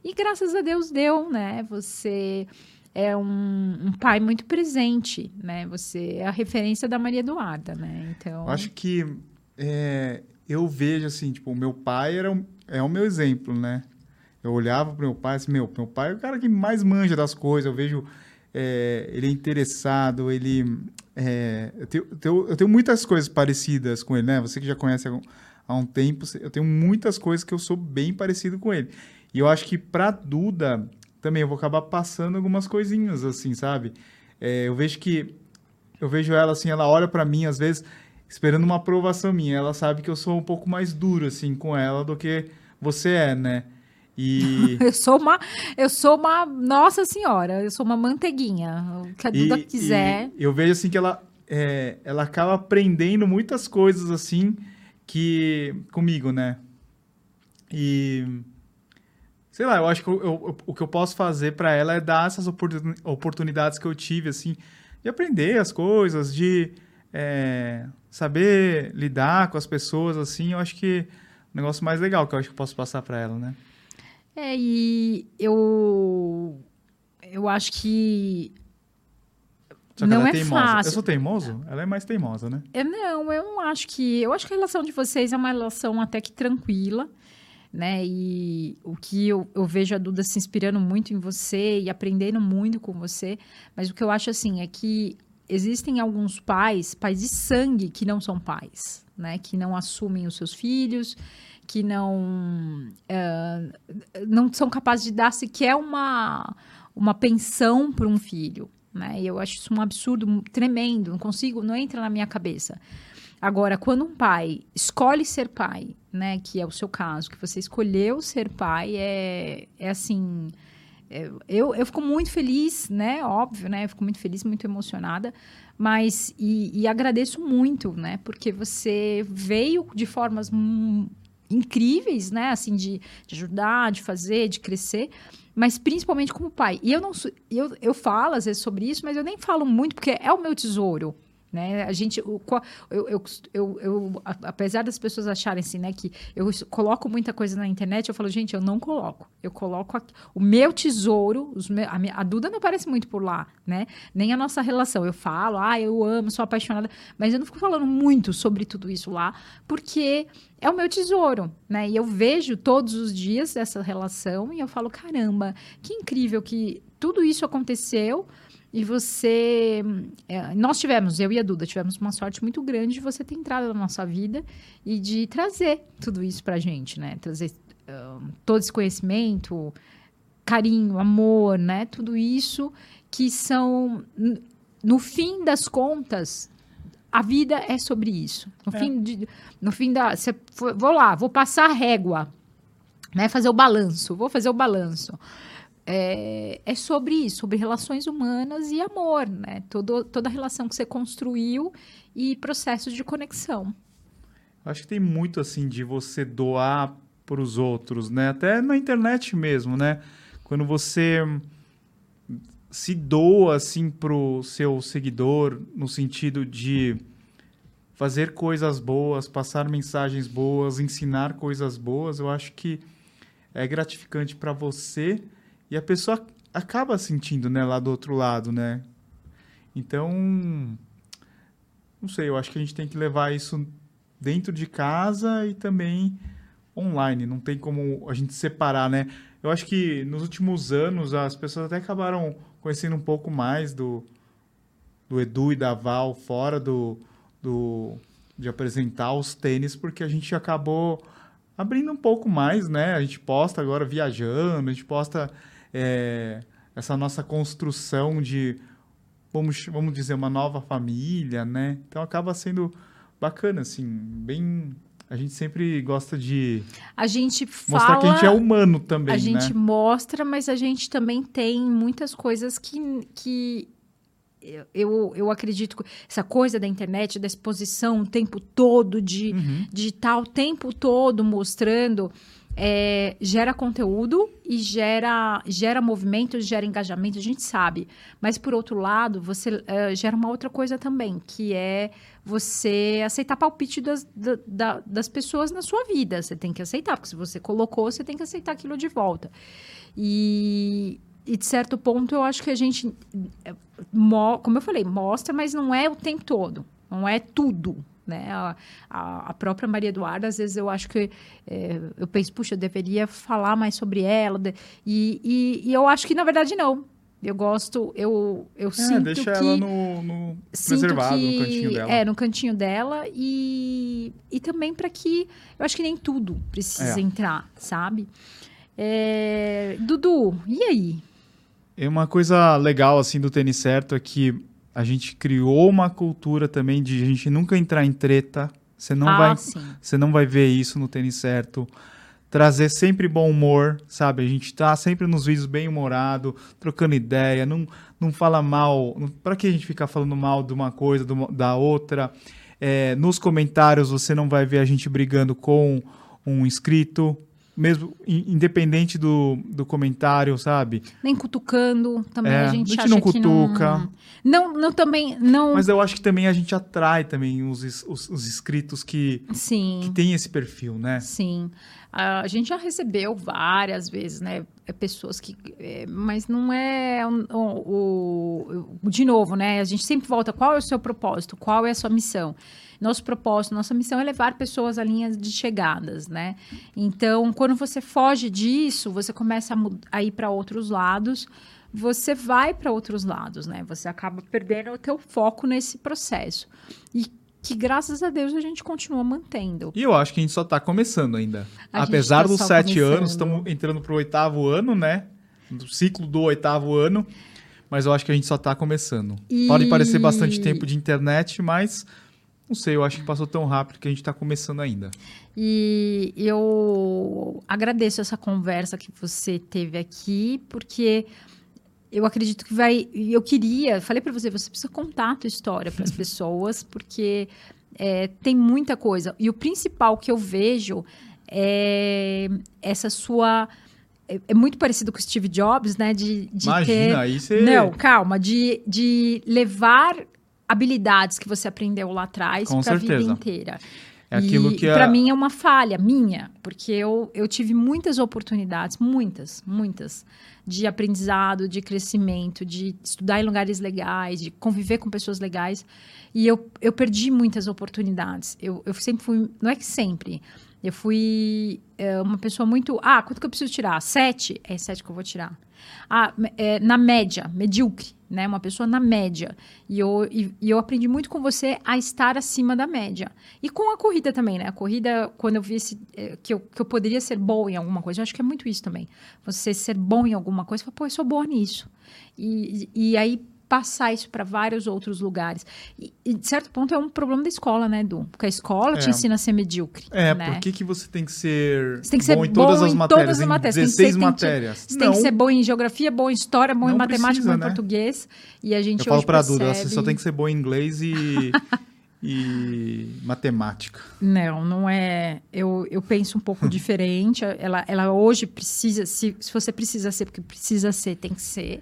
E graças a Deus deu, né? Você é um, um pai muito presente, né? Você é a referência da Maria Eduarda, né? Então, acho que é, eu vejo assim, tipo, o meu pai era um- é o meu exemplo, né? Eu olhava pro meu pai assim, meu, meu pai é o cara que mais manja das coisas, eu vejo é, ele é interessado, ele... é, eu, tenho, eu tenho- eu tenho muitas coisas parecidas com ele, né? Você que já conhece há um, há um tempo, eu tenho muitas coisas que eu sou bem parecido com ele. E eu acho que pra Duda também eu vou acabar passando algumas coisinhas, assim, sabe? É, eu vejo que. Eu vejo ela assim, ela olha para mim, às vezes, esperando uma aprovação minha. Ela sabe que eu sou um pouco mais duro, assim, com ela do que você é, né? E... eu sou uma, eu sou uma, nossa senhora, eu sou uma manteiguinha. O que a Duda e, quiser. E eu vejo assim que ela, é, ela acaba aprendendo muitas coisas assim que comigo, né? E sei lá, eu acho que eu, eu, o que eu posso fazer para ela é dar essas oportunidades que eu tive assim de aprender as coisas, de é, saber lidar com as pessoas assim. Eu acho que o negócio mais legal que eu acho que eu posso passar para ela, né? É, e eu eu acho que Só que não é, é fácil. Eu sou teimoso? Ela é mais teimosa, né? Eu, não, eu não acho que. Eu acho que a relação de vocês é uma relação até que tranquila, né? E o que eu, eu vejo a Duda se inspirando muito em você e aprendendo muito com você. Mas o que eu acho assim é que existem alguns pais, pais de sangue, que não são pais, né? Que não assumem os seus filhos que não, uh, não são capazes de dar sequer uma, uma pensão para um filho. Né? E eu acho isso um absurdo tremendo, não consigo, não entra na minha cabeça. Agora, quando um pai escolhe ser pai, né, que é o seu caso, que você escolheu ser pai, é, é assim, eu, eu fico muito feliz, né, óbvio, né, eu fico muito feliz, muito emocionada, mas, e, e agradeço muito, né, porque você veio de formas incríveis, né? Assim, de, de ajudar, de fazer, de crescer mas principalmente como pai. E eu não eu, eu falo às vezes sobre isso, mas eu nem falo muito porque é o meu tesouro. Né? A gente, eu, eu, eu, eu, apesar das pessoas acharem assim, né, que eu coloco muita coisa na internet, eu falo, gente, eu não coloco. Eu coloco aqui, o meu tesouro, os me, a, minha, a, Duda não aparece muito por lá, né? Nem a nossa relação. Eu falo, ah, eu amo, sou apaixonada, mas eu não fico falando muito sobre tudo isso lá, porque é o meu tesouro, né? E eu vejo todos os dias essa relação e eu falo, caramba, que incrível que tudo isso aconteceu e você. É, nós tivemos, eu e a Duda, tivemos uma sorte muito grande de você ter entrado na nossa vida e de trazer tudo isso pra gente, né? Trazer uh, todo esse conhecimento, carinho, amor, né? Tudo isso que são. No fim das contas, a vida é sobre isso. No, é. fim, de, no fim da. Cê, vou lá, vou passar a régua, né? Fazer o balanço, vou fazer o balanço é, é sobre isso, sobre relações humanas e amor, né? Todo, toda a relação que você construiu e processos de conexão. Acho que tem muito assim de você doar para os outros, né? Até na internet mesmo, né? Quando você se doa assim pro seu seguidor no sentido de fazer coisas boas, passar mensagens boas, ensinar coisas boas, eu acho que é gratificante para você e a pessoa acaba sentindo, né, lá do outro lado, né? Então, não sei, eu acho que a gente tem que levar isso dentro de casa e também online. Não tem como a gente separar, né? Eu acho que nos últimos anos as pessoas até acabaram conhecendo um pouco mais do, do Edu e da Val fora do, do de apresentar os tênis, porque a gente acabou abrindo um pouco mais, né? A gente posta agora viajando, a gente posta é, essa nossa construção de, vamos, vamos dizer, uma nova família, né? Então acaba sendo bacana, assim, bem a gente sempre gosta de a gente mostrar fala, que a gente é humano também. A gente né? mostra, mas a gente também tem muitas coisas que, que eu, eu acredito que essa coisa da internet, da exposição o tempo todo, de, uhum. de estar o tempo todo mostrando é, gera conteúdo e gera, gera movimento, gera engajamento, a gente sabe. Mas, por outro lado, você é, gera uma outra coisa também, que é você aceitar palpite das, da, das pessoas na sua vida. Você tem que aceitar, porque se você colocou, você tem que aceitar aquilo de volta. E, e de certo ponto, eu acho que a gente, é, como eu falei, mostra, mas não é o tempo todo. Não é tudo, né? A, a, própria Maria Eduarda, às vezes eu acho que é, eu penso, puxa, eu deveria falar mais sobre ela. E, e, e, eu acho que, na verdade, não. Eu gosto, eu, eu é, sinto deixa que... ela no, no preservado, que, no cantinho dela. É, no cantinho dela. E, e também para que... Eu acho que nem tudo precisa é. entrar, sabe? É, Dudu, e aí? E uma coisa legal assim do tênis certo é que a gente criou uma cultura também de a gente nunca entrar em treta. Você não ah, vai, sim. você não vai ver isso no tênis certo. Trazer sempre bom humor, sabe? A gente tá sempre nos vídeos bem humorado, trocando ideia, não, não fala mal. Pra que a gente ficar falando mal de uma coisa, da outra? É, nos comentários você não vai ver a gente brigando com um inscrito, mesmo in- independente do, do comentário, sabe? Nem cutucando, também É, a gente a gente acha não cutuca. não... Não, não também, não... Mas eu acho que também a gente atrai também os, os, os inscritos que, Sim. que têm esse perfil, né? Sim. A gente já recebeu várias vezes, né? é, Pessoas que. é, mas não é o, o- o- De novo, né? A gente sempre volta. Qual é o seu propósito? Qual é a sua missão? Nosso propósito, nossa missão é levar pessoas à linha de chegadas, né? Então, quando você foge disso, você começa a, a ir para outros lados, você vai para outros lados, né? Você acaba perdendo o teu foco nesse processo. E que, graças a Deus, a gente continua mantendo. E eu acho que a gente só tá começando ainda. A Apesar tá dos sete começando. anos, estamos entrando pro oitavo ano, né? No ciclo do oitavo ano. Mas eu acho que a gente só tá começando. E- Pode parecer bastante tempo de internet, mas não sei, eu acho que passou tão rápido que a gente tá começando ainda. E eu agradeço essa conversa que você teve aqui, porque eu acredito que vai. Eu queria, falei para você, você precisa contar a tua história para as pessoas, porque é, tem muita coisa. E o principal que eu vejo é essa sua. É, é muito parecido com o Steve Jobs, né? De, de Imagina, ter. aí você. Não, calma, de, de levar habilidades que você aprendeu lá atrás para a vida inteira. É aquilo e, que a- para mim é uma falha minha, porque eu, eu tive muitas oportunidades, muitas, muitas, de aprendizado, de crescimento, de estudar em lugares legais, de conviver com pessoas legais. E eu, eu perdi muitas oportunidades. Eu, eu sempre fui, não é que sempre, eu fui é, uma pessoa muito. Ah, quanto que eu preciso tirar? Sete? É sete que eu vou tirar. Ah, é, na média, medíocre, né? Uma pessoa na média. E eu, e, e eu aprendi muito com você a estar acima da média. E com a corrida também, né? A corrida, quando eu vi esse, eh, que, eu, que eu poderia ser boa em alguma coisa, eu acho que é muito isso também. Você ser bom em alguma coisa, fala, pô, eu sou boa nisso. E, e aí passar isso para vários outros lugares. E, e, de certo ponto, é um problema da escola, né, Edu? Porque a escola te É. ensina a ser medíocre. É, né? por que, que você tem que ser, Você tem que ser bom em todas bom as em matérias? todas as em matérias. Tem que 16 ser- tem matérias. Você não, tem que ser bom em geografia, bom em história, bom em matemática, precisa, bom em né? português. E a gente eu falo pra percebe... Duda, você só tem que ser bom em inglês e, e matemática. Não, não é. Eu, eu penso um pouco diferente. Ela, ela hoje precisa, se, se você precisa ser, porque precisa ser, tem que ser.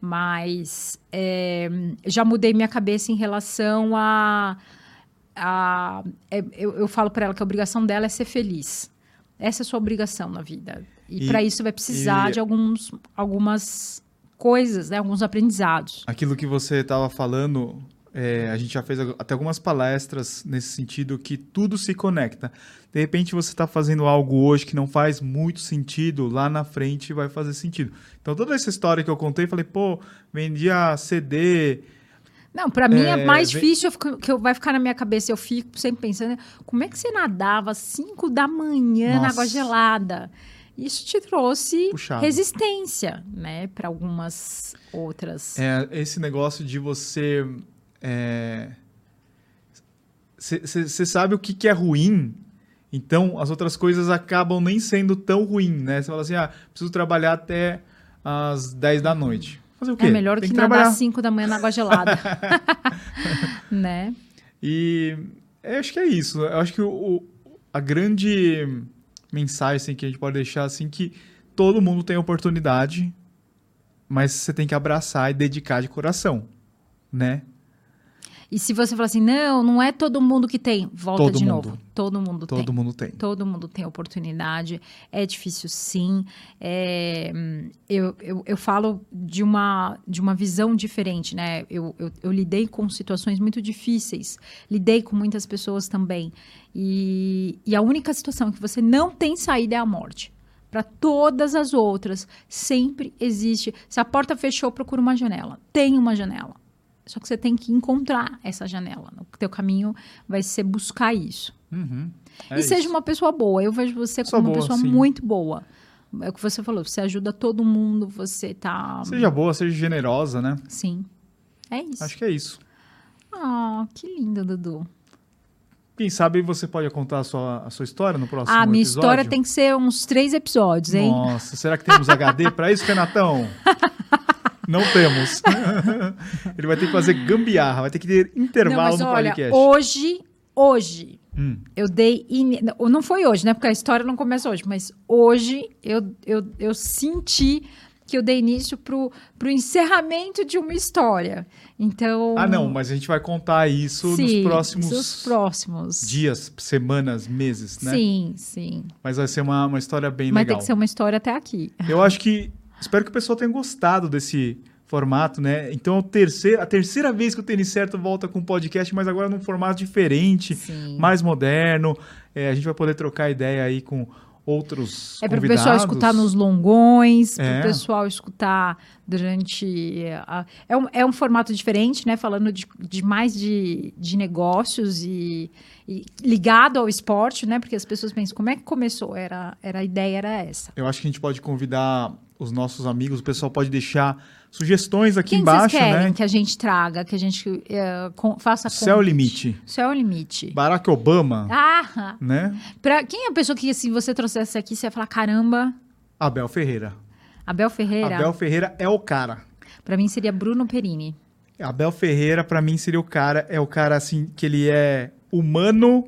Mas é, já mudei minha cabeça em relação a. a é, eu, eu falo para ela que a obrigação dela é ser feliz. Essa é a sua obrigação na vida. E, E- para isso vai precisar e- de alguns, algumas coisas, né? alguns aprendizados. Aquilo que você estava falando, é, a gente já fez até algumas palestras nesse sentido que tudo se conecta. De repente você está fazendo algo hoje que não faz muito sentido, lá na frente vai fazer sentido. Então toda essa história que eu contei, falei, pô, vendia CD, Não, para mim É, é mais vem- difícil, fico- que eu- vai ficar na minha cabeça, eu fico sempre pensando, como é que você nadava às 5 da manhã na Nossa. água gelada? Isso te trouxe Puxado. resistência, né, para algumas outras. É, esse negócio de você. Você sabe o que, que é ruim, então as outras coisas acabam nem sendo tão ruim, né? Você fala assim, ah, preciso trabalhar até as 10 da noite. Fazer o quê? É melhor Tem que, que nadar trabalhar. às 5 da manhã na água gelada. né? E eu acho que é isso. Eu acho que o, o- a grande mensagem assim, que a gente pode deixar assim que todo mundo tem oportunidade, mas você tem que abraçar e dedicar de coração, né? E se você falar assim, não, não é todo mundo que tem, volta Todo de mundo. novo. Todo mundo tem. Todo mundo tem. Todo mundo tem oportunidade, é difícil sim. É, eu, eu, eu falo de uma, de uma visão diferente, né? Eu, eu, eu lidei com situações muito difíceis, lidei com muitas pessoas também. E, e a única situação que você não tem saída é a morte. Para todas as outras, sempre existe. Se a porta fechou, procura uma janela. Tem uma janela. Só que você tem que encontrar essa janela. O teu caminho vai ser buscar isso Uhum. É e seja isso. uma pessoa boa. Eu vejo você como uma boa, pessoa sim. muito boa. É o que você falou, você ajuda todo mundo, você tá. Seja boa, seja generosa, né? Sim. É isso. Acho que é isso. Ah, que lindo, Dudu. Quem sabe você pode contar a sua, a sua história no próximo Ah, minha episódio? história tem que ser uns três episódios, hein? Nossa, será que temos HD para isso, Renatão? Não temos. Ele vai ter que fazer gambiarra, vai ter que ter intervalo Não, mas no olha, podcast. hoje, hoje, Hum. eu dei. in- Não foi hoje, né? Porque a história não começa hoje, mas hoje eu, eu, eu senti que eu dei início pro, pro encerramento de uma história. Então. Ah, não, mas a gente vai contar isso sim, nos próximos nos próximos. dias, semanas, meses, né? Sim, sim. Mas vai ser uma, uma história bem Mas legal. tem que ser uma história até aqui. Eu acho que. Espero que o pessoal tenha gostado desse formato, né? Então, a terceira, a terceira vez que o Tênis Certo volta com podcast, mas agora num formato diferente, Sim. mais moderno. É, a gente vai poder trocar ideia aí com outros É para o pessoal escutar nos longões, para É. o pessoal escutar durante. a- é, um, é um formato diferente, né? Falando de, de mais de, de negócios e, e ligado ao esporte, né? Porque as pessoas pensam, como é que começou? Era, era a ideia era essa. Eu acho que a gente pode convidar os nossos amigos, o pessoal pode deixar sugestões aqui Quem embaixo, vocês querem né? que a gente traga, que a gente eh, com- faça Céu convite? limite. Céu é o limite. Barack Obama, Ah, né? pra, quem é a pessoa que, se você trouxesse aqui, você ia falar, caramba, Abel Ferreira. Abel Ferreira? Abel Ferreira é o cara. Pra mim seria Bruno Perini. Abel Ferreira, pra mim, seria o cara, é o cara assim, que ele é humano,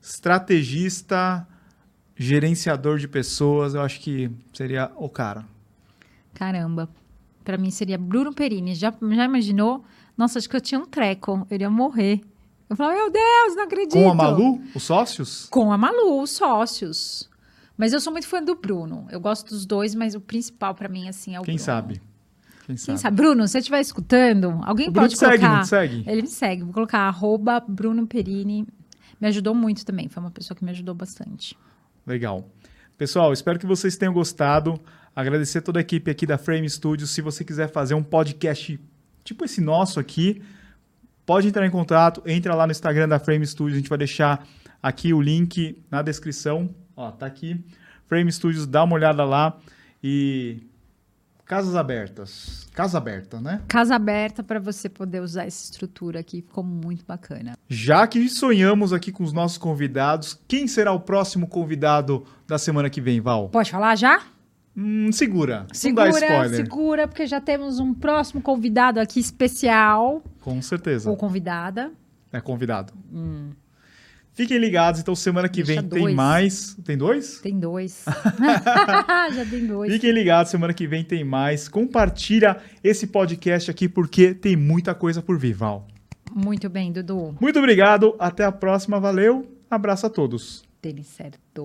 estrategista, gerenciador de pessoas. Eu acho que seria o cara. Caramba. Pra mim seria Bruno Perini. Já, já imaginou? Nossa, acho que eu tinha um treco. Eu iria morrer. Eu falava, meu Deus, não acredito. Com a Malu, os sócios? Com a Malu, os sócios. Mas eu sou muito fã do Bruno. Eu gosto dos dois, mas o principal pra mim, assim, é o Quem Bruno. sabe? Quem Quem sabe? sabe? Bruno, se você estiver escutando, alguém O Bruno pode segue, colocar... te segue? Ele me segue. Vou colocar arroba Bruno Perini. Me ajudou muito também. Foi uma pessoa que me ajudou bastante. Legal. Pessoal, espero que vocês tenham gostado. Agradecer toda a equipe aqui da Frame Studios. Se você quiser fazer um podcast tipo esse nosso aqui, pode entrar em contato. Entra lá no Instagram da Frame Studios. A gente vai deixar aqui o link na descrição. Ó, tá aqui. Frame Studios, dá uma olhada lá. E casas abertas. Casa aberta, né? Casa aberta para você poder usar essa estrutura aqui. Ficou muito bacana. Já que sonhamos aqui com os nossos convidados, quem será o próximo convidado da semana que vem, Val? Pode falar já? Hum, segura. Segura, não dá spoiler. segura, porque já temos um próximo convidado aqui especial. Com certeza. Ou convidada. É convidado. Fiquem ligados, então semana que Deixa vem tem mais. Tem dois? Tem dois. já tem dois. Fiquem ligados, semana que vem tem mais. Compartilha esse podcast aqui porque tem muita coisa por vir, Val. Muito bem, Dudu. Muito obrigado, até a próxima, valeu. Abraço a todos. Tênis certo.